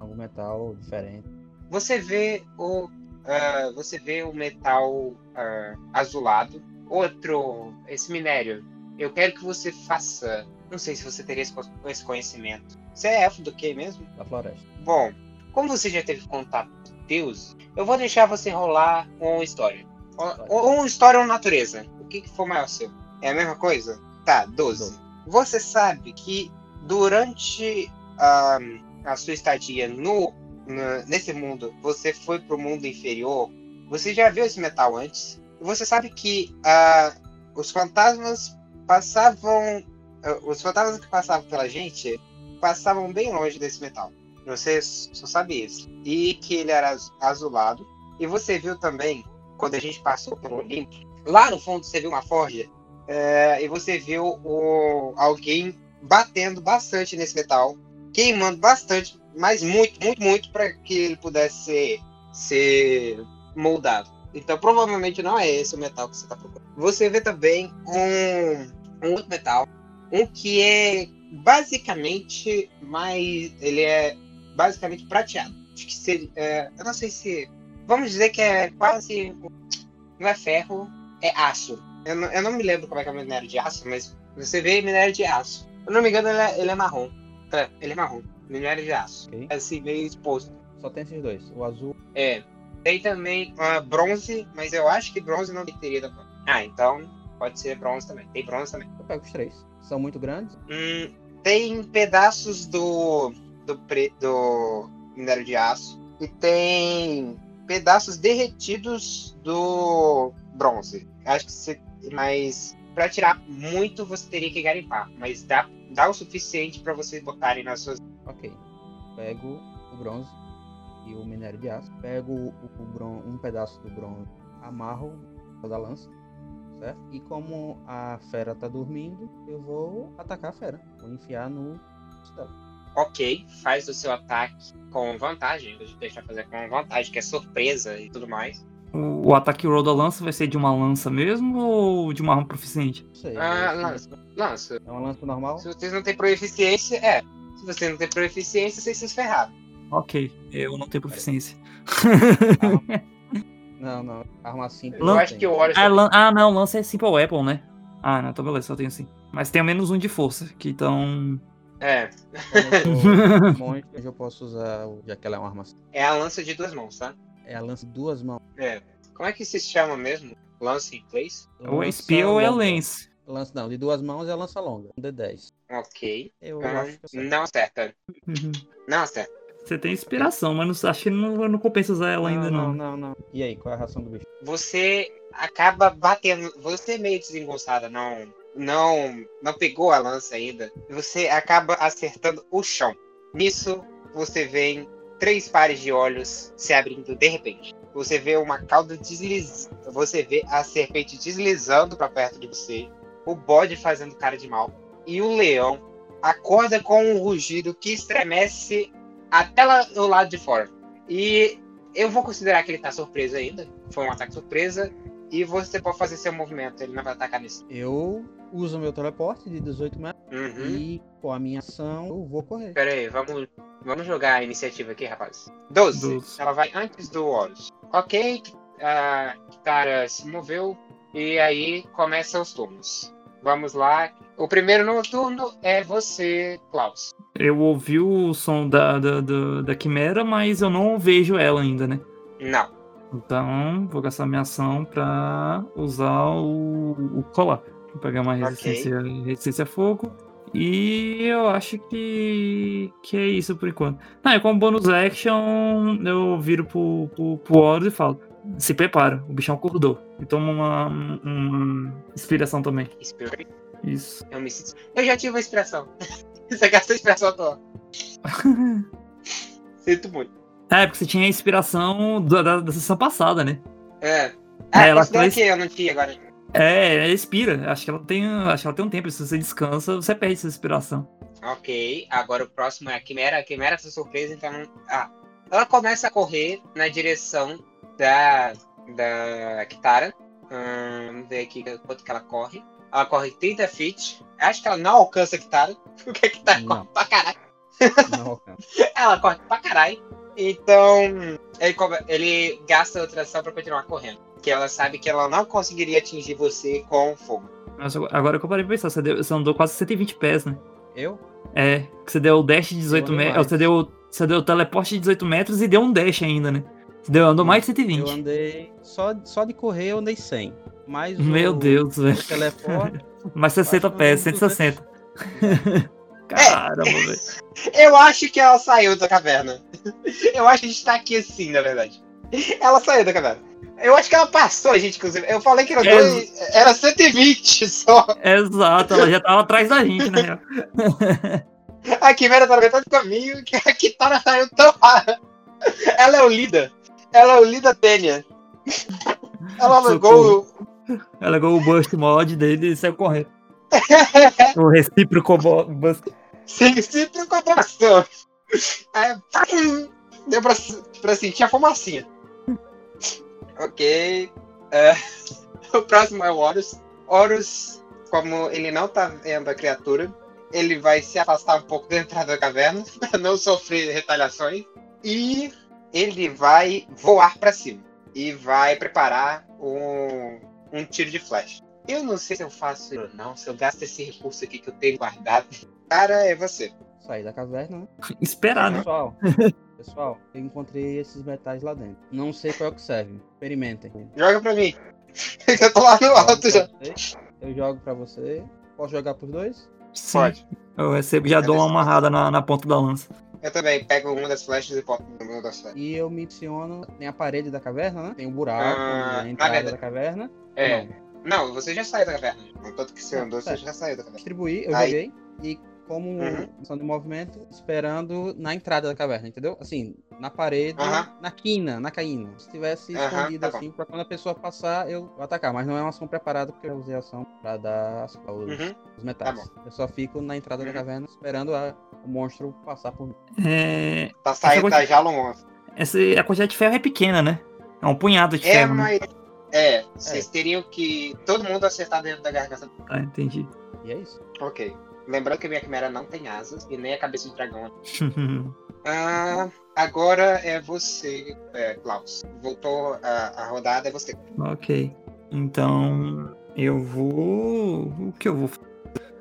Algum metal diferente.
Você vê o ah, você vê o metal ah, azulado. Outro, esse minério. Eu quero que você faça. Não sei se você teria esse co- esse conhecimento. Você é elfo do que mesmo?
Da floresta.
Bom, como você já teve contato com Deus, eu vou deixar você rolar um história. Ou um história ou natureza. O que, que for maior seu? É a mesma coisa? Tá, 12. Você sabe que durante a sua estadia no, na- nesse mundo, você foi pro mundo inferior. Você já viu esse metal antes? você sabe que ah, os fantasmas passavam. Os fantasmas que passavam pela gente passavam bem longe desse metal. Você só sabe isso. E que ele era az- azulado. E você viu também, quando a gente passou pelo Olimpo, lá no fundo você viu uma forja. é, e você viu o, alguém batendo bastante nesse metal, queimando bastante, mas muito, muito, muito, para que ele pudesse ser, ser moldado. Então provavelmente não é esse o metal que você está procurando. Você vê também um, um outro metal, um que é basicamente mais. Ele é basicamente prateado. Acho que seria. é, eu não sei se. Vamos dizer que é quase. Não é ferro, é aço. Eu não, eu não me lembro como é que é o minério de aço, mas você vê minério de aço. Se eu não me engano, ele é, ele é marrom. É, ele é marrom. Minério de aço.
Ok.
É assim, meio exposto.
Só tem esses dois. O azul.
É. Tem também ah, bronze, mas eu acho que bronze não teria Ah, então pode ser bronze também. Tem bronze também.
Eu pego os três. São muito grandes.
Hum, tem pedaços do, do, pre, do minério de aço e tem pedaços derretidos do bronze. Acho que você. Mas para tirar muito você teria que garimpar. Mas dá, dá o suficiente para vocês botarem nas suas.
Ok. Pego o bronze e o minério de aço. Pego o, o bron- um pedaço do bronze, amarro da lança, certo? E como a fera tá dormindo, eu vou atacar a fera. Vou enfiar no dela.
Ok, faz o seu ataque com vantagem. Vou deixar fazer com vantagem, que é surpresa e tudo mais.
O, o ataque roll da lança vai ser de uma lança mesmo ou de uma arma proficiente?
Não sei.
Ah, lança. Lança.
É uma lança normal?
Se vocês não têm proeficiência, é. Se você não tem proeficiência, vocês se ferraram.
Ok, eu não tenho proficiência.
Não, não. Arma simples.
Eu acho
tem.
que o Horus.
ah, lan- ah, não, lança é simple weapon, né? Ah, não, então beleza, só tenho sim. Mas tenho menos um de força, que então.
É.
Eu sou monstro, eu posso usar, o- já que ela é uma arma simples.
É a lança de duas mãos, tá?
É a lança de duas mãos.
É. Como é que se chama mesmo? Lança em
é
Lança
spear ou é lance.
Lança, não, de duas mãos é a lança longa. Um D10.
Ok.
Eu
Ah,
acho que eu
não acerta.
Uhum.
Não acerta.
Você tem inspiração, mas não, acho que não, não compensa usar ela ainda
não,
não.
não, não. E aí, qual é a ração do bicho?
Você acaba batendo. Você é meio desengonçada, não. Não, não pegou a lança ainda. Você acaba acertando o chão. Nisso, você vê três pares de olhos se abrindo de repente. Você vê uma cauda deslizando. Você vê a serpente deslizando para perto de você. O bode fazendo cara de mal. E o leão acorda com um rugido que estremece até lá do lado de fora. E eu vou considerar que ele tá surpreso ainda. Foi um ataque surpresa. E você pode fazer seu movimento. Ele não vai atacar nisso.
Eu uso meu teleporte de 18 metros
Uhum.
e com a minha ação eu vou correr.
Pera aí, vamos, vamos jogar a iniciativa aqui, rapaz. 12.
Doze.
Ela vai antes do Horus. Ok, a Kitara se moveu. E aí começam os turnos. Vamos lá. O primeiro no turno é você, Klaus.
Eu ouvi o som da, da, da, da quimera, mas eu não vejo ela ainda, né?
Não.
Então, vou gastar minha ação pra usar o, o colar. Vou pegar uma resistência, resistência a fogo. E eu acho que, que é isso por enquanto. Não, e como bônus action, eu viro pro, pro, pro Horus e falo: se prepara, o bichão acordou. E toma uma, uma inspiração também.
Spirit.
Isso.
Eu me sinto. Eu já tive uma inspiração. Você gastou a inspiração à toa. Sinto muito.
É, porque você tinha a inspiração da, da, da sessão passada, né?
É. Ah,
É, ela faz-
que eu não tinha agora.
É, ela expira. Acho que ela tem. Acho que ela tem um tempo. Se você descansa, você perde essa inspiração.
Ok, agora o próximo é a Quimera. A Quimera foi surpresa, então. Ah. Ela começa a correr na direção da. da Kitara. Hum, vamos ver aqui quanto que ela corre. Ela corre 30 feet. Acho que ela não alcança a Kitara. Porque a Kitara
Não.
corre pra caralho.
Não alcança.
Ela corre pra caralho. Então, ele, ele gasta outra ação pra continuar correndo. Que ela sabe que ela não conseguiria atingir você com fogo.
Mas agora que eu parei pra pensar, você, deu, você andou quase 120 pés, né?
Eu?
É, que você deu o dash de 18
andei
metros. Você deu, você deu o teleporte de 18 metros e deu um dash ainda, né? Você deu, andou mais de
Eu
120.
andei. Só, só de correr eu andei 100. Mais o,
Meu Deus,
o
velho.
telefone.
Mais 60
Acho que
pés,
uns
160. Caramba, velho.
Eu acho que ela saiu da caverna. Eu acho que a gente tá aqui assim, na verdade. Ela saiu da caverna. Eu acho que ela passou, gente, inclusive. Eu falei que era,
É.
dois, era 120 só.
Exato, ela já tava atrás da gente, na real.
A Quimera tá no metade do caminho que a Kitara saiu tão rara. Ela é o líder. Ela é o líder Tênia. Ela alugou.
Ela pegou o Burst Mod dele e saiu correndo. o recíproco.
Sem sem preocupação. É, deu pra, pra sentir a fumacinha. Ok. É, o próximo é o Horus. Horus, como ele não tá vendo a criatura, ele vai se afastar um pouco da entrada da caverna para não sofrer retaliações. E ele vai voar pra cima. E vai preparar um, um tiro de flecha. Eu não sei se eu faço isso ou não, se eu gasto esse recurso aqui que eu tenho guardado. Cara, é você.
Sair da caverna, né?
Esperar, né?
Pessoal, pessoal, eu encontrei esses metais lá dentro. Não sei qual é o que serve. Experimentem.
Joga pra mim. eu tô lá no alto já.
Jogo pra você. Eu jogo pra você. Posso jogar pros dois?
Sim.
Pode.
Eu recebo já dou uma amarrada na, na ponta da lança.
Eu também pego uma das flechas e boto no meu das flechas.
E eu me posiciono. Tem a parede da caverna, né? Tem o buraco,
Ah,
a
na
entrada da caverna.
É.
Não.
Não, você já saiu da caverna. Tanto que você andou, você já saiu da caverna.
Distribuí, eu
Aí.
joguei. E como
Uhum.
ação de movimento, esperando na entrada da caverna, entendeu? Assim, na parede,
Aham.
na quina, na caína. Se tivesse
Aham,
escondido
tá bom.
assim, pra quando a pessoa passar, eu atacar. Mas não é uma ação preparada, porque eu usei a ação pra dar as, os,
Uhum.
os metais.
Tá
eu só fico na entrada da
Uhum.
caverna, esperando a- o monstro passar por mim.
É,
Tá saindo da jala um monstro.
essa, a quantidade de ferro é pequena, né? É um punhado de
É,
ferro. né?
mas. É, vocês teriam que. Todo mundo acertar dentro da garganta.
Ah, entendi.
E é isso.
Ok. Lembrando que a minha quimera não tem asas e nem a cabeça de dragão. Ah, agora é você, é, Klaus. Voltou a, a rodada, é você.
ok. Então, eu vou. O que eu vou fazer?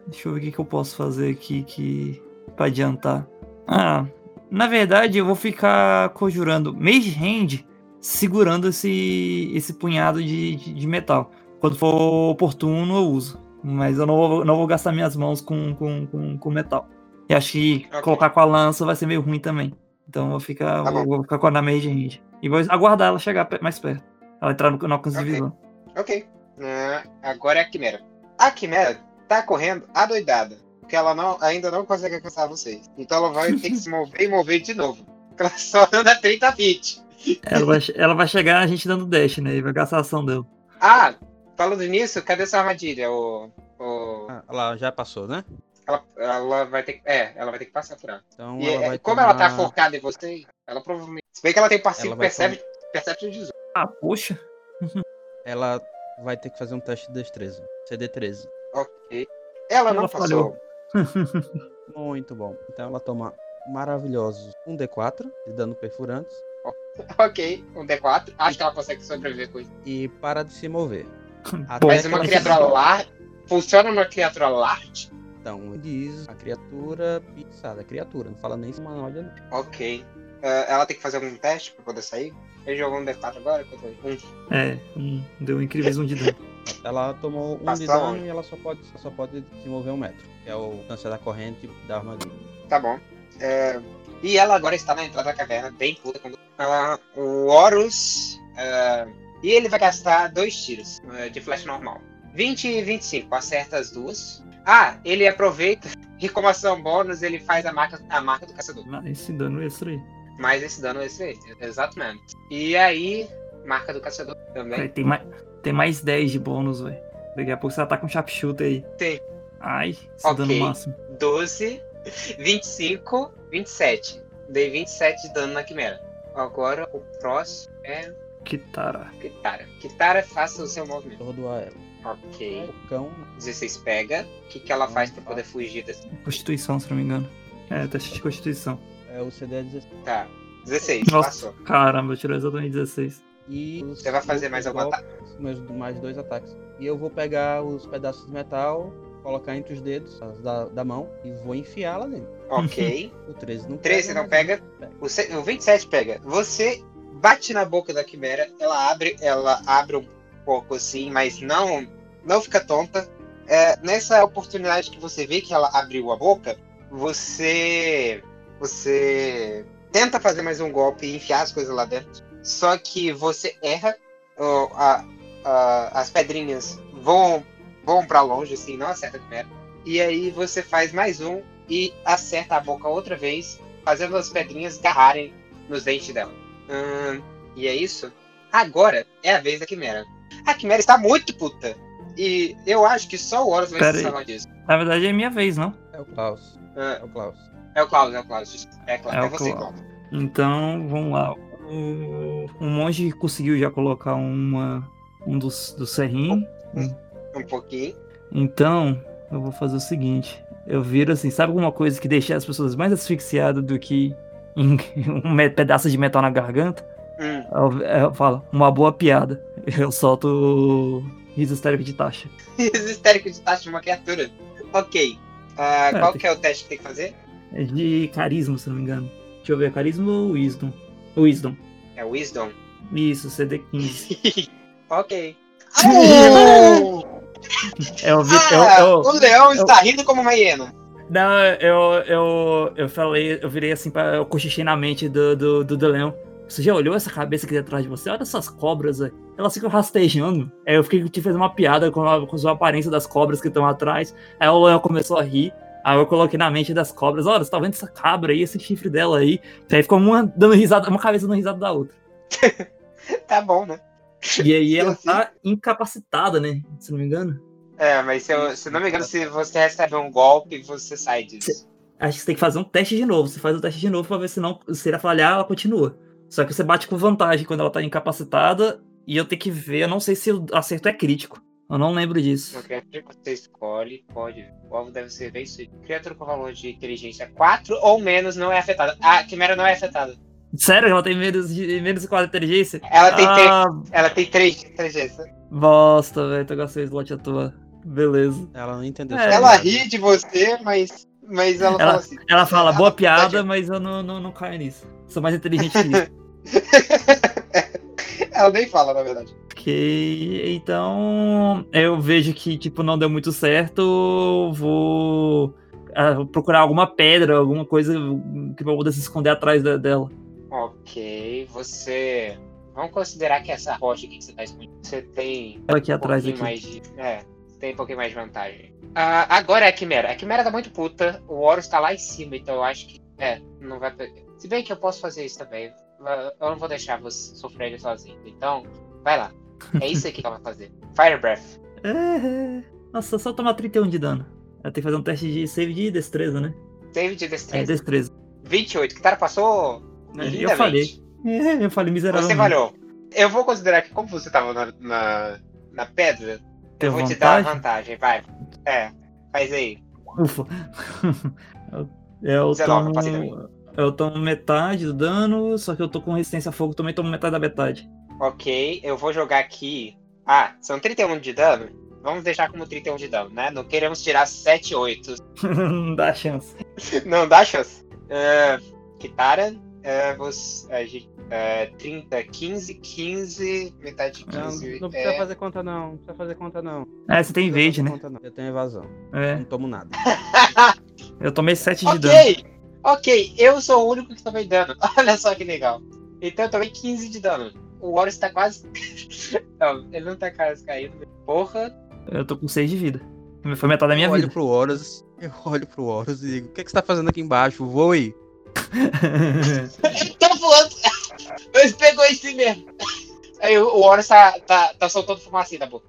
Deixa eu ver o que, eu posso fazer aqui que. pra adiantar. Ah, na verdade, eu vou ficar conjurando Mage Hand segurando esse, esse punhado de, de, de metal. Quando for oportuno, eu uso. Mas eu não vou, não vou gastar minhas mãos com, com, com, com metal. E acho que
Ok.
colocar com a lança vai ser meio ruim também. Então eu vou ficar,
Tá
vou, vou ficar com a da Mage Hand. E vou aguardar ela chegar mais perto. Ela entrar no, no alcance de
Ok.
visão.
Ok. Ah, agora é a quimera. A quimera tá correndo adoidada. Porque ela não, ainda não consegue alcançar vocês. Então ela vai ter que se mover e mover de novo. Porque ela só anda 30 feet.
Ela vai, ela vai chegar a gente dando dash, né? E vai gastar a ação dela.
Ah, falando nisso, cadê sua armadilha? O, o,
Ah, ela já passou, né?
ela, ela vai ter que. É, ela vai ter que passar por ela.
Então
E
ela
é,
vai
como ela tá
tomar-
focada em você, ela provavelmente. Se bem que ela tem passivo percebe, perception 18.
Ah, poxa.
Ela vai ter que fazer um teste de destreza. CD13.
Ok. Ela não
Ela
passou.
Muito bom. Então ela toma maravilhosos 1d4 de dano perfurante
Ok, um D4. Acho que ela consegue sobreviver com isso.
e para de se mover.
Mas uma
ela
criatura large. Funciona uma criatura large?
Então, diz a criatura pisada. Criatura, não fala nem se humanoide não.
Ok. Ah, ela tem que fazer algum teste pra poder sair? Ele jogou um D4 agora? Um.
É, um, deu incríveis um de dano.
Ela tomou um de
Passou
dano
aonde?
e ela só pode, só pode se mover um metro. Que é o distância da corrente da armadilha.
Tá bom. É, E ela agora está na entrada da caverna, bem puta. Com... Ah, o Horus. ah, E ele vai gastar dois tiros ah, de flash normal. 20 e 25, acerta as duas. Ah, ele aproveita e como ação bônus ele faz a marca, a marca do caçador.
Ah, esse dano extra aí.
Mais esse dano esse aí, exatamente. E aí, marca do caçador também.
Aí, tem, mais, tem mais 10 de bônus, velho. Daqui a pouco você ataca um sharpshooter aí.
Tem.
Ai, esse
Ok.
dano máximo.
12, 25, 27. Dei 27 de dano na quimera. Agora o próximo é
Kitara.
Kitara. Kitara, faça o seu movimento.
Tordoar ela.
Ok.
O cão
16 pega. O que, que ela faz pra poder fugir desse.
Constituição, se não me engano. É, teste de constituição.
é o CD 16.
Tá. 16,
Nossa.
passou.
Caramba, tirou exatamente 16.
E
Você vai fazer mais algum
golpes, Mais, mais dois ataques. E eu vou pegar os pedaços de metal, colocar entre os dedos da, da mão e vou enfiar lá dentro.
Ok.
O 13 não
13 não
mas
pega. O, se- o 27 pega. Você bate na boca da quimera, ela abre, ela abre um pouco assim, mas não, não fica tonta. É, nessa oportunidade que você vê que ela abriu a boca, você você tenta fazer mais um golpe e enfiar as coisas lá dentro. Só que você erra. a- a- as pedrinhas voam, voam pra longe, assim, não acerta a quimera. E aí você faz mais um e acerta a boca outra vez, fazendo as pedrinhas garrarem nos dentes dela. Hum, e é isso. Agora é a vez da quimera. A quimera está muito puta. E eu acho que só o Horus vai
Pera
se salvar disso.
Na verdade é minha vez, não?
É o Klaus.
Ah,
É o Klaus.
é o Klaus, é o Klaus. É, Klaus,
É
é,
o
você,
Klaus.
Klaus.
Então, vamos lá. O, o monge conseguiu já colocar uma, um dos, dos serrinhos.
Um pouquinho.
Então, eu vou fazer o seguinte. Eu viro assim, sabe alguma coisa que deixa as pessoas mais asfixiadas do que um pedaço de metal na garganta?
Hum.
Eu, eu falo, uma boa piada. Eu solto o riso histérico de taxa.
Riso histérico de taxa de uma criatura. Ok. Ah,
É,
qual
tem-
que é o teste que tem que fazer?
É de carisma, se não me engano. Deixa eu ver, carisma ou wisdom? Wisdom.
É Wisdom.
Isso, CD15.
ok.
É o
Ah,
eu- eu-
o leão está rindo como uma hiena.
Não, eu, eu, eu falei, eu virei assim, pra, eu cochichei na mente do, do, do, do leão. Você já olhou essa cabeça aqui atrás de você? Olha essas cobras aí. Elas ficam rastejando. Aí eu fiquei te fez uma piada com a, com a aparência das cobras que estão atrás. Aí o leão começou a rir. Aí eu coloquei na mente das cobras. Olha, você tá vendo essa cabra aí, esse chifre dela aí? Aí ficou uma dando risada, uma cabeça dando risada da outra.
Tá bom, né?
E aí ela tá incapacitada, né? Se não me engano.
É, mas se, eu, se não me engano, se você recebe um golpe, você sai disso.
Acho que você tem que fazer um teste de novo. Você faz o teste de novo pra ver se não. Se ela falhar, ela continua. Só que você bate com vantagem quando ela tá incapacitada. E eu tenho que ver, eu não sei se o acerto é crítico. Eu não lembro disso.
Criatura que você escolhe pode. O alvo deve ser vencido. Criatura com valor de inteligência 4 ou menos não é afetada. A quimera não é afetada.
Sério, ela tem menos de menos de 4 inteligência?
Ela tem, três-
ah,
ela tem 3 inteligência.
bosta, velho. Tu gastei o slot à toa. Beleza.
Ela não entendeu.
É.
Ela ri de você, mas, mas ela,
Ela-
fala assim.
Ela fala, boa piada, mas eu não, não, não caio nisso. Sou mais inteligente que isso.
ela nem fala, na verdade.
Ok, então eu vejo que tipo não deu muito certo, vou ah, vou procurar alguma pedra, alguma coisa que eu poder se esconder atrás da- dela.
Ok, você. Vamos considerar que essa rocha aqui que você tá escondendo. Você tem
Ela aqui
um
atrás aqui.
mais de. É, tem um pouquinho mais de vantagem. Ah, agora é a Quimera. A Quimera tá muito puta. O Horus tá lá em cima, então eu acho que. É, não vai. pe- Se bem que eu posso fazer isso também. Eu não vou deixar você sofrer sozinho. Então, vai lá. É isso aqui que ela vai fazer. Fire Breath.
É, nossa, só tomar 31 de dano. Ela tem que fazer um teste de save de destreza, né?
Save de
É,
destreza.
destreza.
28. Kitara passou.
Eu
lindamente.
falei. É, eu falei miserável.
Você falhou. Eu vou considerar que, como você tava na, na, na pedra, eu vou te dar a
vantagem?
vantagem. Vai. É, faz aí.
Ufa. eu, eu
19, passei
tomo, eu tomo metade do dano, só que eu tô com resistência a fogo, também tomo metade da metade.
Ok, eu vou jogar aqui. Ah, são 31 de dano? Vamos deixar como 31 de dano, né? Não queremos tirar 7, 8.
Não dá chance.
Não dá chance. Uh, Kitara, é, você, a gente, é, 30, 15, 15, metade de
Não,
15.
não precisa
é...
fazer conta, não. Não precisa fazer conta, não.
É, você tem
Não
invade,
fazer
né?
conta, não. Eu tenho evasão.
É,
Não tomo nada.
eu tomei 7 de dano.
ok, ok, eu sou o único que tomei dano. Olha só que legal. Então eu tomei 15 de dano. O Horus tá quase. não, ele não tá quase caindo. Porra.
Eu tô com 6 de vida. Foi metade da minha
eu olho
vida.
pro Horus, eu olho pro Horus e digo, o que, que você tá fazendo aqui embaixo? Voe!
Tô voando! Mas pegou esse mesmo. Aí o Horus tá, tá, tá soltando fumacinha da boca.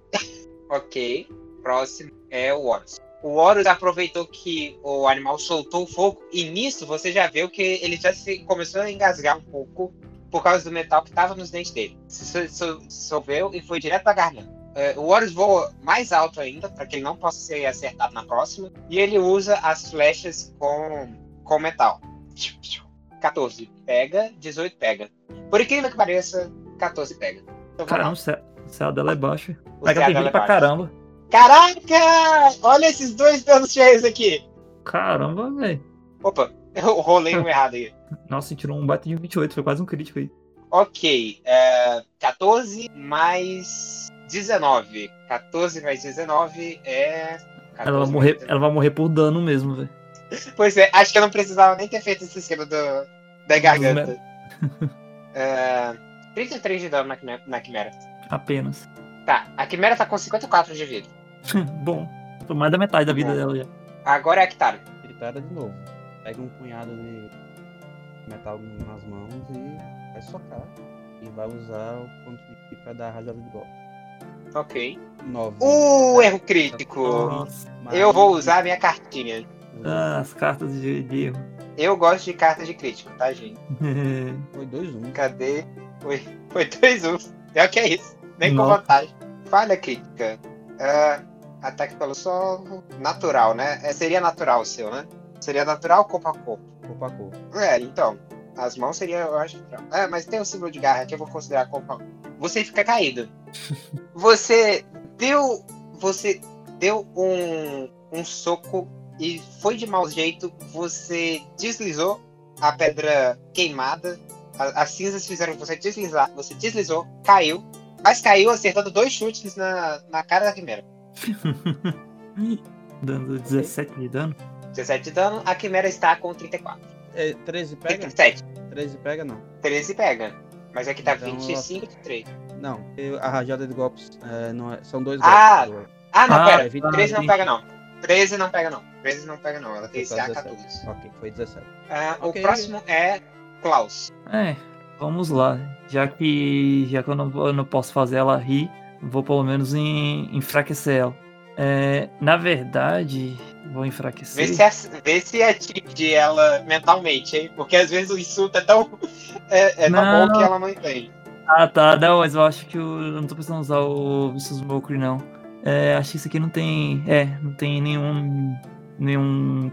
ok, próximo é o Horus. O Horus aproveitou que o animal soltou o fogo e nisso você já viu que ele já se começou a engasgar um pouco por causa do metal que tava nos dentes dele. Se e foi direto pra garganta. É, o Horus voa mais alto ainda, para que ele não possa ser acertado na próxima. E ele usa as flechas com, com metal. 14 pega, 18 pega. Por incrível que pareça, 14 pega. Então,
Caramba, o céu, dela é baixo.
O CA
tem
é
pra caramba.
Caraca! Olha esses dois danos cheios aqui.
Caramba, velho.
Opa, eu rolei um errado aí.
Nossa, tirou um bate de 28, foi quase um crítico aí.
Ok, é, 14 mais 19. 14 mais 19 é. 14
Ela vai morrer,
19.
ela vai morrer por dano mesmo, velho.
Pois é, acho que eu não precisava nem ter feito esse esquema do, da garganta. é, 33 de dano na, na quimera.
Apenas.
Tá, a Quimera tá com 54 de vida.
Bom, tô mais da metade da vida
Bom.
dela já.
Agora é a Kitara.
Gritada de novo. Pega um punhado de metal nas mãos e vai socar. E vai usar o ponto de ki pra dar rajada de golpe.
Ok.
9.
Uh, erro crítico.
Nossa,
Eu vou usar a minha cartinha.
Ah, as cartas de.
Eu gosto de carta de crítico, tá, gente?
Foi 2-1.
Cadê? Foi, foi 2 1 É o que é isso. Nem com vantagem. Falha crítica. Ah, ataque pelo solo. Natural, né? É, seria natural o seu, né? Seria natural corpo a corpo.
Corpo a corpo.
É, então. As mãos seria, eu acho. natural. É, mas tem o símbolo de garra que eu vou considerar corpo a corpo. Você fica caído. Você deu. Você deu um, um soco e foi de mau jeito. Você deslizou a pedra queimada. a- as cinzas fizeram você deslizar. Você deslizou, caiu. Mas caiu acertando dois chutes na, na cara da quimera.
Dando 17 de dano.
17 de dano, a quimera está com 34.
É, 13 pega?
37.
13 pega não.
13 pega. Mas aqui tá
Então,
25 de 3.
Não, a rajada de golpes é, não é- são dois
Ah,
golpes.
Ah, não,
Ah,
pera.
é 20.
13 não pega, não. 13 não pega, não. 13 não pega, não. Ela tem
Foi
CA
só
14.
17. Ok, foi 17.
Ah,
Ok.
O próximo é Klaus.
É, vamos lá. Já que já que eu não, eu não posso fazer ela rir, vou pelo menos em- enfraquecer ela. É, na verdade, vou
Vê
enfraquecer.
se, as- vê se atinge ela mentalmente, hein? Porque às vezes o insulto é tão, é, é tão bom que ela não entende.
Ah, tá. Não, mas eu acho que eu, eu não tô precisando usar o Vicious Mockery, não. É, acho que isso aqui não tem. É, não tem nenhum. Nenhum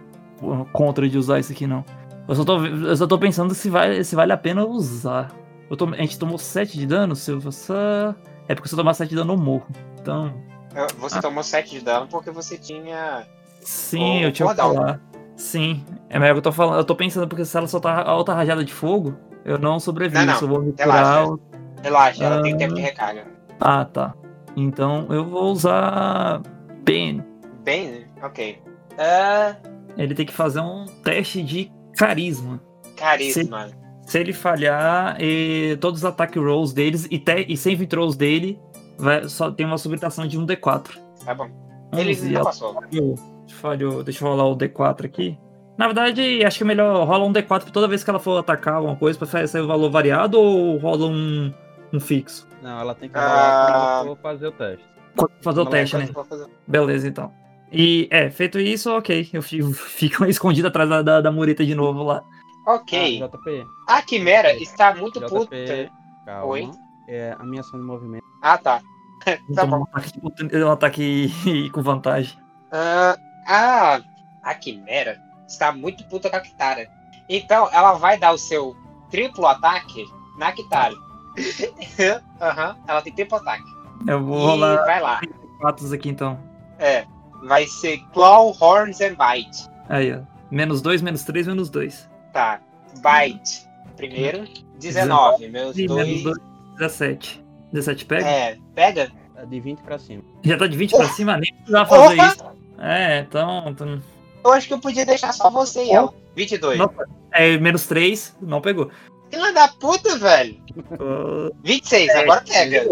contra de usar isso aqui, não. Eu só tô, eu só tô pensando se, vai, se vale a pena usar. Tom- a gente tomou 7 de dano, se eu só. É porque se eu tomar 7 de dano eu morro. Então.
Eu- Você
Ah.
tomou 7 de dano porque você tinha.
Sim,
Ô,
eu tinha que falar. Sim. É melhor que eu tô falando. Eu tô pensando, porque se ela soltar alta rajada de fogo, eu não sobrevivo.
Não, não.
Eu vou me
Relaxa.
curar,
Relaxa, ela tem
Ah.
tempo de recarga.
Ah, tá. Então eu vou usar Ben.
Bem, né? Ok. Ah,
Ele tem que fazer um teste de carisma.
carisma.
Se ele falhar, e todos os attack rolls deles e, te, e saving throws dele vai, só tem uma subtração de um D4.
Tá bom. Ele
11,
não passou.
falhou. falhou. Deixa eu rolar o D4 aqui. Na verdade, acho que é melhor rola um D4 toda vez que ela for atacar alguma coisa pra sair o valor variado ou rola um, um fixo?
Não, ela tem que
Ah.
quando fazer o teste.
Quando fazer o
Não,
teste, né?
fazer-
Beleza, então. E, é, feito isso, ok. Eu fico, fico escondido atrás da, da, da mureta de novo lá.
Ok.
Ah, JP.
A quimera está muito puta.
JP, calma.
Oi?
É a minha ação de movimento.
Ah, tá.
Vou
Tá bom.
um ataque, um ataque com vantagem.
Ah, a, a Quimera está muito puta com a Kitara. Então, ela vai dar o seu triplo ataque na Kitara. Aham, ela tem triplo ataque.
Eu vou
e
rolar
vai lá.
quatro aqui então.
É, vai ser Claw, Horns and Bite.
Aí, ó. Menos dois, menos três, menos dois.
Tá, Bite. Primeiro, 19. Meus
E menos
dois.
dois, 17. 17 pega?
É, pega?
É de 20 pra cima.
Já tá de 20 pra cima, nem precisava fazer
Opa!
isso. É, então. então
Eu acho que eu podia deixar só você e ela. 22.
não, é, menos 3, não pegou.
Filha da puta, velho.
Oh,
26, agora pega.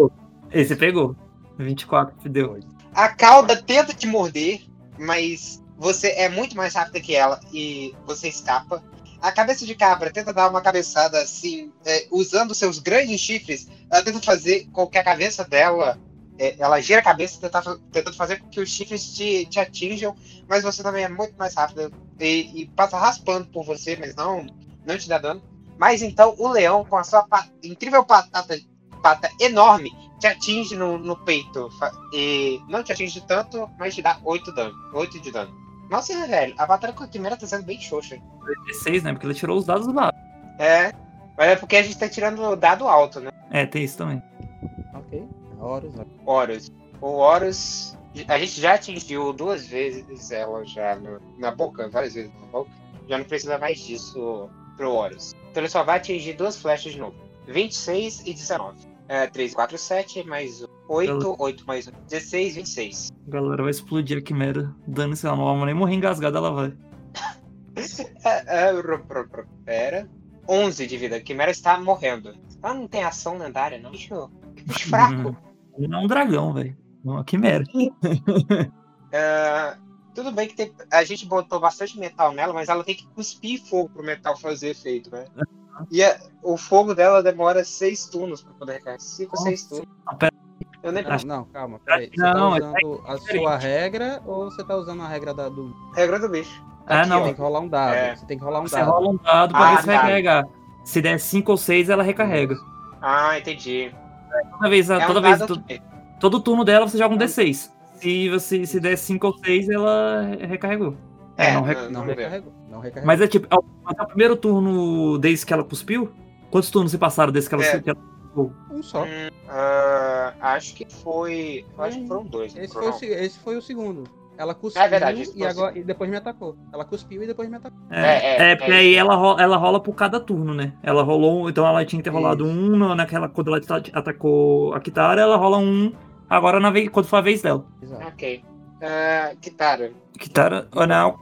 Esse pegou. 24, deu.
A cauda tenta te morder, mas você é muito mais rápida que ela e você escapa. A cabeça de cabra tenta dar uma cabeçada assim, é, usando seus grandes chifres. Ela tenta fazer com que a cabeça dela. é, ela gira a cabeça tentando, tentando fazer com que os chifres te, te atinjam, mas você também é muito mais rápida e, e passa raspando por você, mas não, não te dá dano. Mas então o leão, com a sua incrível patata, pata enorme, te atinge no, no peito. E não te atinge tanto, mas te dá 8 dano. 8 de dano. Nossa, velho, a batalha com a quimera tá sendo bem xoxa.
16, né? Porque ele tirou os dados lá.
É. Mas é porque a gente tá tirando dado alto, né?
É, tem isso também.
Ok. Horus.
Horus. O Horus. A gente já atingiu duas vezes ela já no- na boca, várias vezes na boca. Já não precisa mais disso pro Horus. Então ele só vai atingir duas flechas de novo. 26 e 19. É, 3, 4, 7, mais 8, 8 mais 1, 16, 26.
A galera vai explodir a quimera. Dane-se, ela não vai nem morrer engasgada, ela vai.
É, é, pera. 11 de vida. A Quimera está morrendo. Ela não tem ação lendária, não. Bicho, bicho fraco.
Não é um dragão, velho. Uma quimera.
É, tudo bem que tem- a gente botou bastante metal nela, mas ela tem que cuspir fogo pro metal fazer efeito, né? E a- o fogo dela demora seis turnos pra poder recarregar. Cinco, seis
Nossa.
turnos.
Ah,
Eu nem
Não, não, calma. Peraí. Você
Não,
tá
é
usando a
diferente.
sua regra ou você tá usando a regra da, do.
regra do bicho.
Ah,
Aqui,
não.
Tem que rolar um dado.
É.
Você tem que rolar um
Você
dado.
rola um dado pra
Ah,
ver se vai
tá.
carregar. Se der 5 ou 6, ela recarrega.
Ah, entendi.
Toda vez,
É um
toda vez,
dado
to-
que-
todo turno dela você joga um D6. Se você se der 5 ou 6, ela recarregou. É, não recarregou.
Não
ver.
recarregou. Não recarregou.
Mas é tipo, é o, mas é o primeiro turno desde que ela cuspiu? Quantos turnos se passaram desde que ela,
É.
que ela
Um só.
Hum, ah, acho que foi. Acho que foram dois. não
Esse foi, o,
não.
se- esse foi o segundo. Ela cuspiu
É verdade,
e, agora, e depois me atacou. Ela cuspiu e depois me atacou.
É,
É, é,
é, porque
é
aí ela rola, ela rola por cada turno, né? Ela rolou, então ela tinha que ter rolado
Isso.
um na- naquela quando ela ta- atacou a Kitara, ela rola um agora na vez, quando for a vez dela.
Exato.
Ok. Ah, Kitara.
Kitara, oh, não,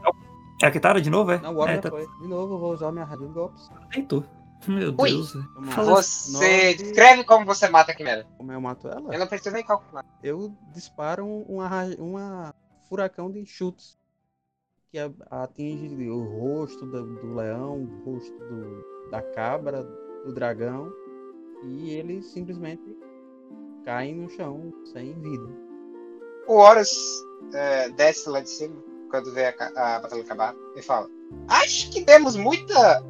é a Kitara de novo, é?
Não, o
é, tá,
foi. De novo, eu vou usar minha rádio de golpes.
tentou. Meu
Ui.
Deus.
Você descreve como você mata a Quimera.
Como eu mato ela?
Eu não preciso nem calcular.
eu disparo um, uma, ra- uma furacão de chutes que atinge o rosto do, do leão, o rosto do- da cabra, do dragão e eles simplesmente caem no chão sem vida.
O Horus é, desce lá de cima quando vê a, a batalha acabar e fala: Acho que demos muita.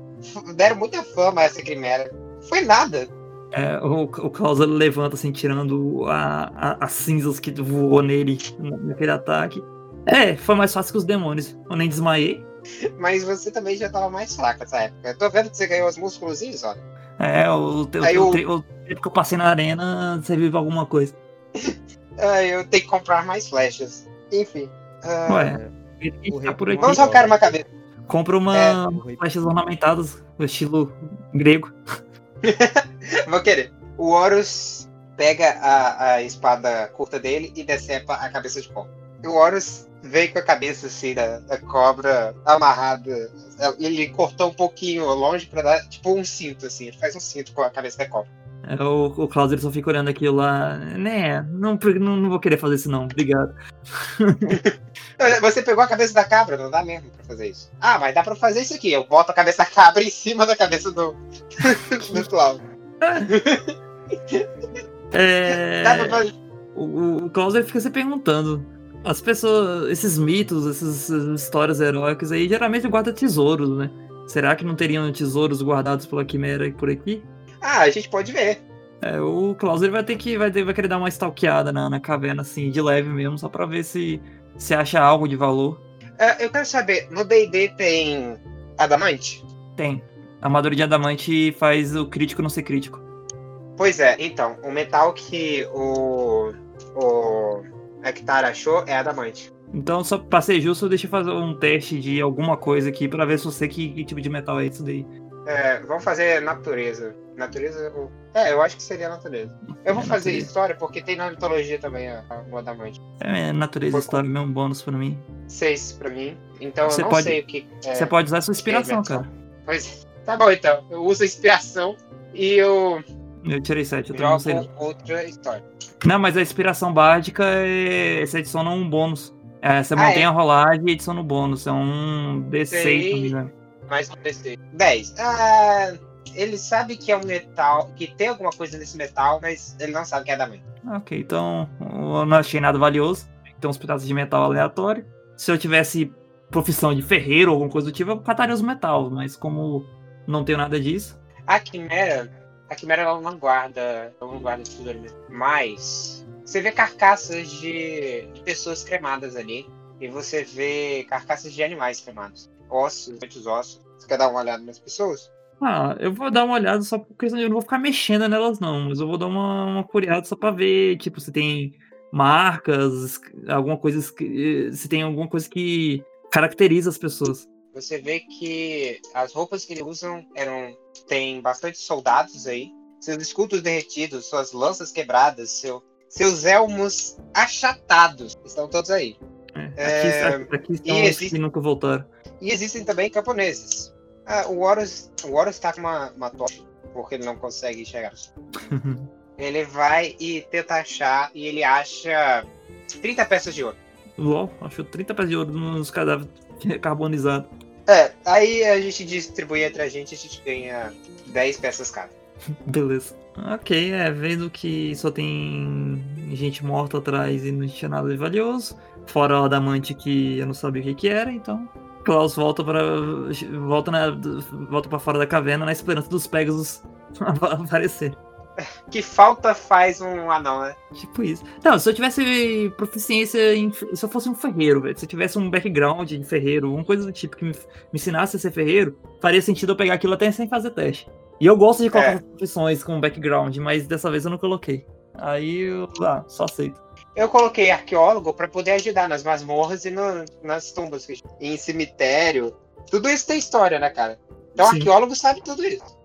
Deram muita fama a essa Quimera. Foi nada.
É, o, o Klaus ele levanta assim, tirando a, a- as cinzas que voou nele naquele ataque. É, foi mais fácil que os demônios. Eu nem desmaiei.
Mas você também já tava mais fraco nessa época. Eu tô vendo que você ganhou os músculozinhos, olha.
É, o, te-
Aí
o,
o-
o tempo que eu passei na arena serviu pra alguma coisa.
Ah, eu tenho que comprar mais flechas. Enfim. ah,
Ué,
É,
tá por aqui.
vamos trocar uma cabeça.
Compra uma
É,
flechas ornamentadas, no estilo grego.
Vou querer. O Horus pega a, a espada curta dele e decepa a cabeça de cobra. O Horus vem com a cabeça assim da, da cobra amarrada. Ele cortou um pouquinho longe pra dar tipo um cinto assim. Ele faz um cinto com a cabeça da cobra.
É, o, o Klaus só fica olhando aquilo lá. Né, não, não, não vou querer fazer isso não, obrigado.
Você pegou a cabeça da cabra, não dá mesmo pra fazer isso. Ah, mas dá pra fazer isso aqui. Eu boto a cabeça da cabra em cima da cabeça do, do Cláudio.
É,
Dá pra fazer.
o, o Klaus fica se perguntando. As pessoas, esses mitos, essas, histórias heróicas aí, geralmente guardam tesouros, né? Será que não teriam tesouros guardados pela Quimera por aqui?
Ah, a gente pode ver.
É, o Klaus ele vai ter que vai, ter- vai querer dar uma stalkeada na, na caverna, assim, de leve mesmo, só pra ver se, se acha algo de valor.
Ah, eu quero saber, no D&D tem adamante?
Tem. A armadura de adamante faz o crítico não ser crítico.
Pois é, então, o metal que o, o Hectar achou é adamante.
Então, só pra ser justo, deixa eu fazer um teste de alguma coisa aqui pra ver se eu sei que, que tipo de metal é isso daí.
É, vamos fazer natureza. Natureza? ou- É, eu acho que seria natureza. Eu vou
É,
fazer
natureza.
história porque tem na mitologia também a- a- o adamante.
É natureza
Foi-
história, mesmo bônus pra mim.
Seis pra mim. Então
Você
eu não
pode-
sei o que. é,
Você pode usar a sua inspiração, cara.
Pois tá bom então. Eu uso a inspiração e eu
Eu tirei 7, eu
jogo
Não.
outra história.
não, mas a inspiração básica é. Você adiciona um bônus. É, você
Ah,
mantém
é?
a rolagem e adiciona um bônus. É um D6,
Sei.
se não me engano.
Mais um DC. 10. Ah, ele sabe que é um metal, que tem alguma coisa nesse metal, mas ele não sabe que é adamante.
Ok, então eu não achei nada valioso. Tem uns pedaços de metal aleatório. Se eu tivesse profissão de ferreiro ou alguma coisa do tipo, eu cataria os metal, mas como não tenho nada disso.
A Quimera, a Quimera ela não guarda, ela não guarda ali mesmo. Mas você vê carcaças de, de pessoas cremadas ali. E você vê carcaças de animais cremados. Ossos, muitos ossos. Você quer dar uma olhada nas pessoas?
Ah, eu vou dar uma olhada só porque eu não vou ficar mexendo nelas, não. Mas eu vou dar uma, uma curiada só pra ver, tipo, se tem marcas, alguma coisa. que- Se tem alguma coisa que caracteriza as pessoas.
Você vê que as roupas que eles usam eram. Tem bastante soldados aí. Seus escudos derretidos, suas lanças quebradas, seu, seus elmos achatados. Estão todos aí.
É,
É,
Aqui, aqui estão
e
os
existe-
que nunca voltaram.
E existem também camponeses. Ah, o Horus, o Horus tá com uma, uma tocha, porque ele não consegue enxergar. ele vai e tenta achar e ele acha 30 peças de ouro.
LOL, achou 30 peças de ouro nos cadáveres carbonizados.
É, aí a gente distribui entre a gente, a gente ganha 10 peças cada.
Beleza. Ok, é, vendo que só tem gente morta atrás e não tinha nada de valioso, fora o adamante que eu não sabia o que, que era, então Klaus volta para volta na volta para fora da caverna na esperança dos Pegasus aparecer.
Que falta faz um anão, né?
Tipo isso. Não, se eu tivesse proficiência em. Se eu fosse um ferreiro, velho. Se eu tivesse um background de ferreiro, uma coisa do tipo que me, me ensinasse a ser ferreiro, faria sentido eu pegar aquilo até sem fazer teste. E eu gosto de colocar
É.
profissões com background, mas dessa vez eu não coloquei. Aí eu ah, só aceito.
Eu coloquei arqueólogo pra poder ajudar nas masmorras e no- nas tumbas. Em cemitério. Tudo isso tem história, né, cara? Então
Sim.
arqueólogo sabe tudo isso.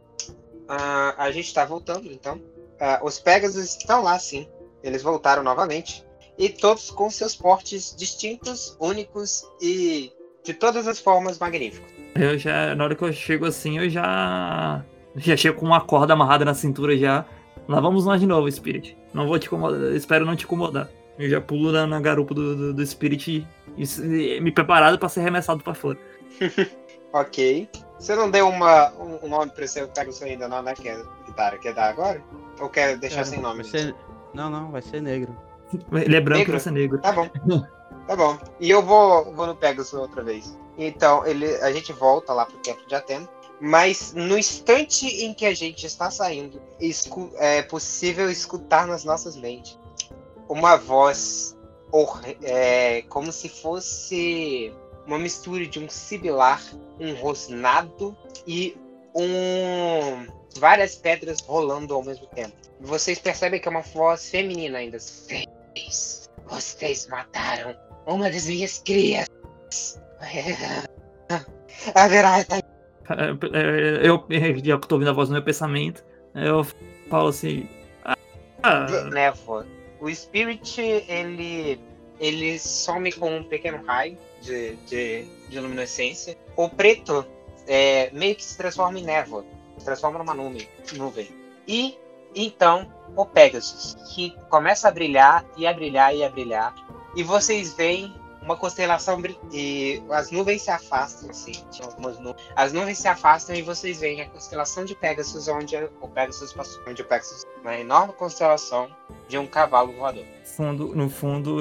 Ah, a gente tá voltando, então. Ah, os Pegasus estão lá, sim. Eles voltaram novamente. E todos com seus portes distintos, únicos e de todas as formas magníficos.
Eu já, na hora que eu chego assim, eu já. Já chego com uma corda amarrada na cintura já. Lá vamos nós de novo, Spirit. Não vou te incomodar, espero não te incomodar. Eu já pulo na, na garupa do, do, do Spirit e, e me preparado pra ser arremessado pra fora.
Ok. Você não deu uma, um, um nome pra seu Pegasus ainda não, né? Quer, Kitara? Quer dar agora? Ou quer deixar
Cara,
sem nome?
vai ser- Não, não, vai ser negro.
Ele é branco e
Negro?
você é negro.
Tá bom. Tá bom. E eu vou, vou no Pegasus outra vez. Então, ele, a gente volta lá pro templo de Atena. Mas no instante em que a gente está saindo, é possível escutar nas nossas mentes uma voz é, como se fosse uma mistura de um sibilar, um rosnado e um várias pedras rolando ao mesmo tempo. Vocês percebem que é uma voz feminina ainda. Vocês, vocês mataram uma das minhas crias.
É, é, Eu, já tô ouvindo a voz no meu pensamento. Eu falo assim. Ah,
névoa. O Spirit, ele, ele some com um pequeno raio de, de, de luminescência. O preto é, meio que se transforma em névoa. Se transforma numa nuvem. nuvem. E então o Pegasus, que começa a brilhar e a brilhar e a brilhar. E vocês veem uma constelação e as nuvens se afastam, assim, tinha algumas nuvens. As nuvens se afastam e vocês veem a constelação de Pegasus, onde o Pegasus passou, onde o Pegasus, uma enorme constelação de um cavalo voador.
fundo, no fundo,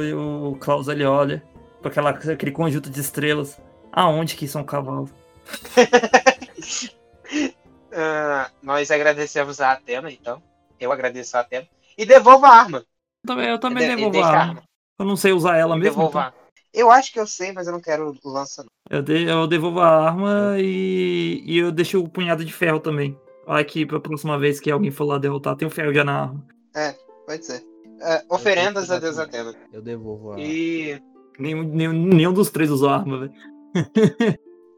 o Klaus ele olha para aquela, aquele conjunto de estrelas. Aonde que são cavalos?
Ah, nós agradecemos a Atena, então. Eu agradeço a Atena. E devolvo a arma.
Eu também, eu também
de-
devolvo a
a
arma. Eu não sei usar ela mesmo.
Devolvo
então
a arma. Eu acho que eu sei, mas eu não quero lança, não.
eu, de- eu devolvo a arma e, e eu deixo o punhado de ferro também. Vai que pra próxima vez que alguém for lá derrotar, tem o ferro já na arma.
Pode ser. Ah, oferendas a Deus Atena.
Eu devolvo a.
E.
Nenhum, nenhum, nenhum dos três usou arma, velho.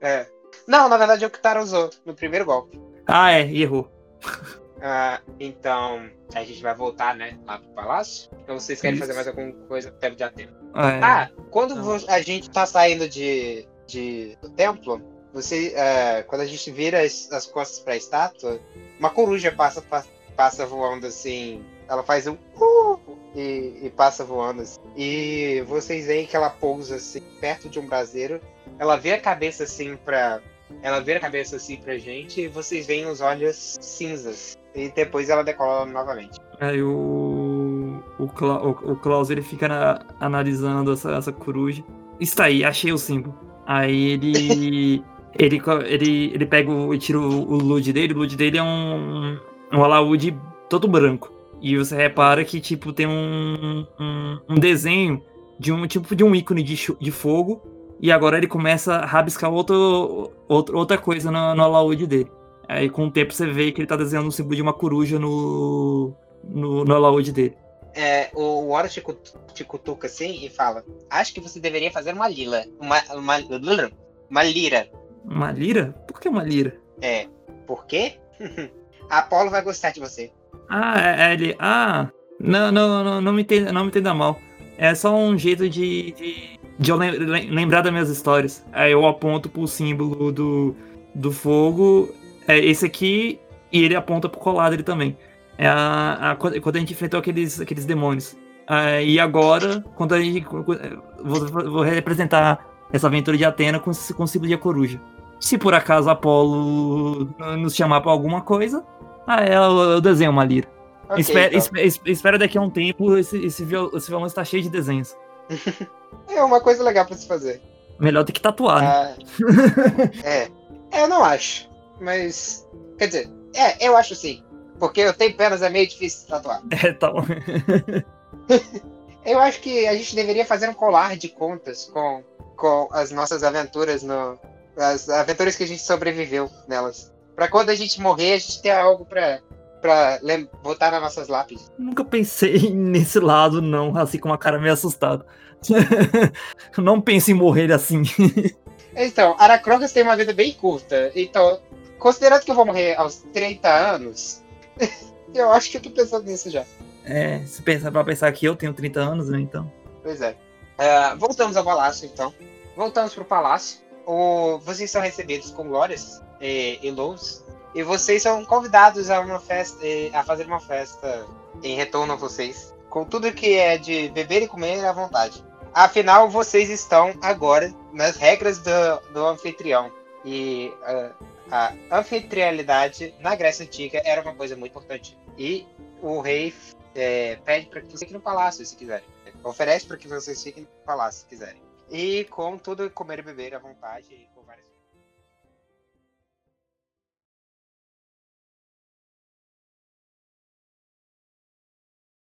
É. Não, na verdade é o Kitara usou no primeiro golpe.
Ah, é, e errou.
Ah, então, a gente vai voltar, né, lá pro palácio. Então vocês querem
Isso.
fazer mais alguma coisa perto de Atena?
Ah, é.
Ah, quando vo- a gente tá saindo de, de do templo, você, é, quando a gente vira as, as costas pra estátua, uma coruja passa, pa- passa voando assim. Ela faz um uh, e, e passa voando assim. E vocês veem que ela pousa assim perto de um braseiro. Ela vê a cabeça assim pra. Ela vira a cabeça assim pra gente e vocês veem os olhos cinzas. E depois ela decola novamente.
Aí o, o, Cla- o, o Klaus ele fica na- analisando essa, essa coruja. Está aí, achei o símbolo. Aí ele. ele, ele, ele pega o, e tira o, o LUD dele. O LUD dele é um, um alaúde todo branco. E você repara que, tipo, tem um, um, um desenho de um tipo de um ícone de, de fogo. E agora ele começa a rabiscar outro, outro, outra coisa no, no alaúde dele. Aí com o tempo você vê que ele tá desenhando um símbolo de uma coruja no, no, no alaúde dele.
É, o Oro te, te cutuca assim e fala: Acho que você deveria fazer uma lila. Uma, uma, uma lira.
Uma lira? Por que uma lira?
É. Por quê? Apolo vai gostar de você.
Ah, é, é ele. Ah, não, não, não, não me entenda, não me entenda mal. É só um jeito de, de, de eu lem- lem- lembrar das minhas histórias. Aí eu aponto pro símbolo do, do fogo. É esse aqui, e ele aponta pro colar dele também. É a, a- quando a gente enfrentou aqueles, aqueles demônios. Ah, e agora, quando a gente. Vou, vou representar essa aventura de Atena com, com o símbolo de coruja. Se por acaso Apolo nos chamar pra alguma coisa, ah, é, eu, eu desenho uma lira.
Ok,
espera,
então.
daqui a um tempo, esse, esse, viol- esse violão está cheio de desenhos.
É uma coisa legal pra se fazer.
Melhor do que tatuar, né?
Ah, é. É, eu não acho. Mas. Quer dizer, é, eu acho sim. Porque eu tenho penas, é meio difícil tatuar.
É, tá bom.
Eu acho que a gente deveria fazer um colar de contas com, com as nossas aventuras no. As aventuras que a gente sobreviveu nelas. Pra quando a gente morrer, a gente ter algo pra, pra botar nas nossas lápides.
Nunca pensei nesse lado, não, assim com uma cara meio assustada. não pense em morrer assim.
Então, Aracrocas tem uma vida bem curta. Então, considerando que eu vou morrer aos 30 anos, eu acho que eu tô pensando nisso já.
É, se pensar pra pensar que eu tenho 30 anos, né, então.
Pois é. Ah, voltamos ao palácio, então. Voltamos pro palácio. O, vocês são recebidos com glórias e, e louros. E vocês são convidados a uma festa, eh, a fazer uma festa em retorno a vocês. Com tudo que é de beber e comer à vontade. Afinal, vocês estão agora nas regras do, do anfitrião. E ah, a anfitrialidade na Grécia Antiga era uma coisa muito importante. E o rei eh, pede para que vocês fiquem no palácio, se quiserem. Oferece para que vocês fiquem no palácio, se quiserem. E com tudo comer e beber à vontade.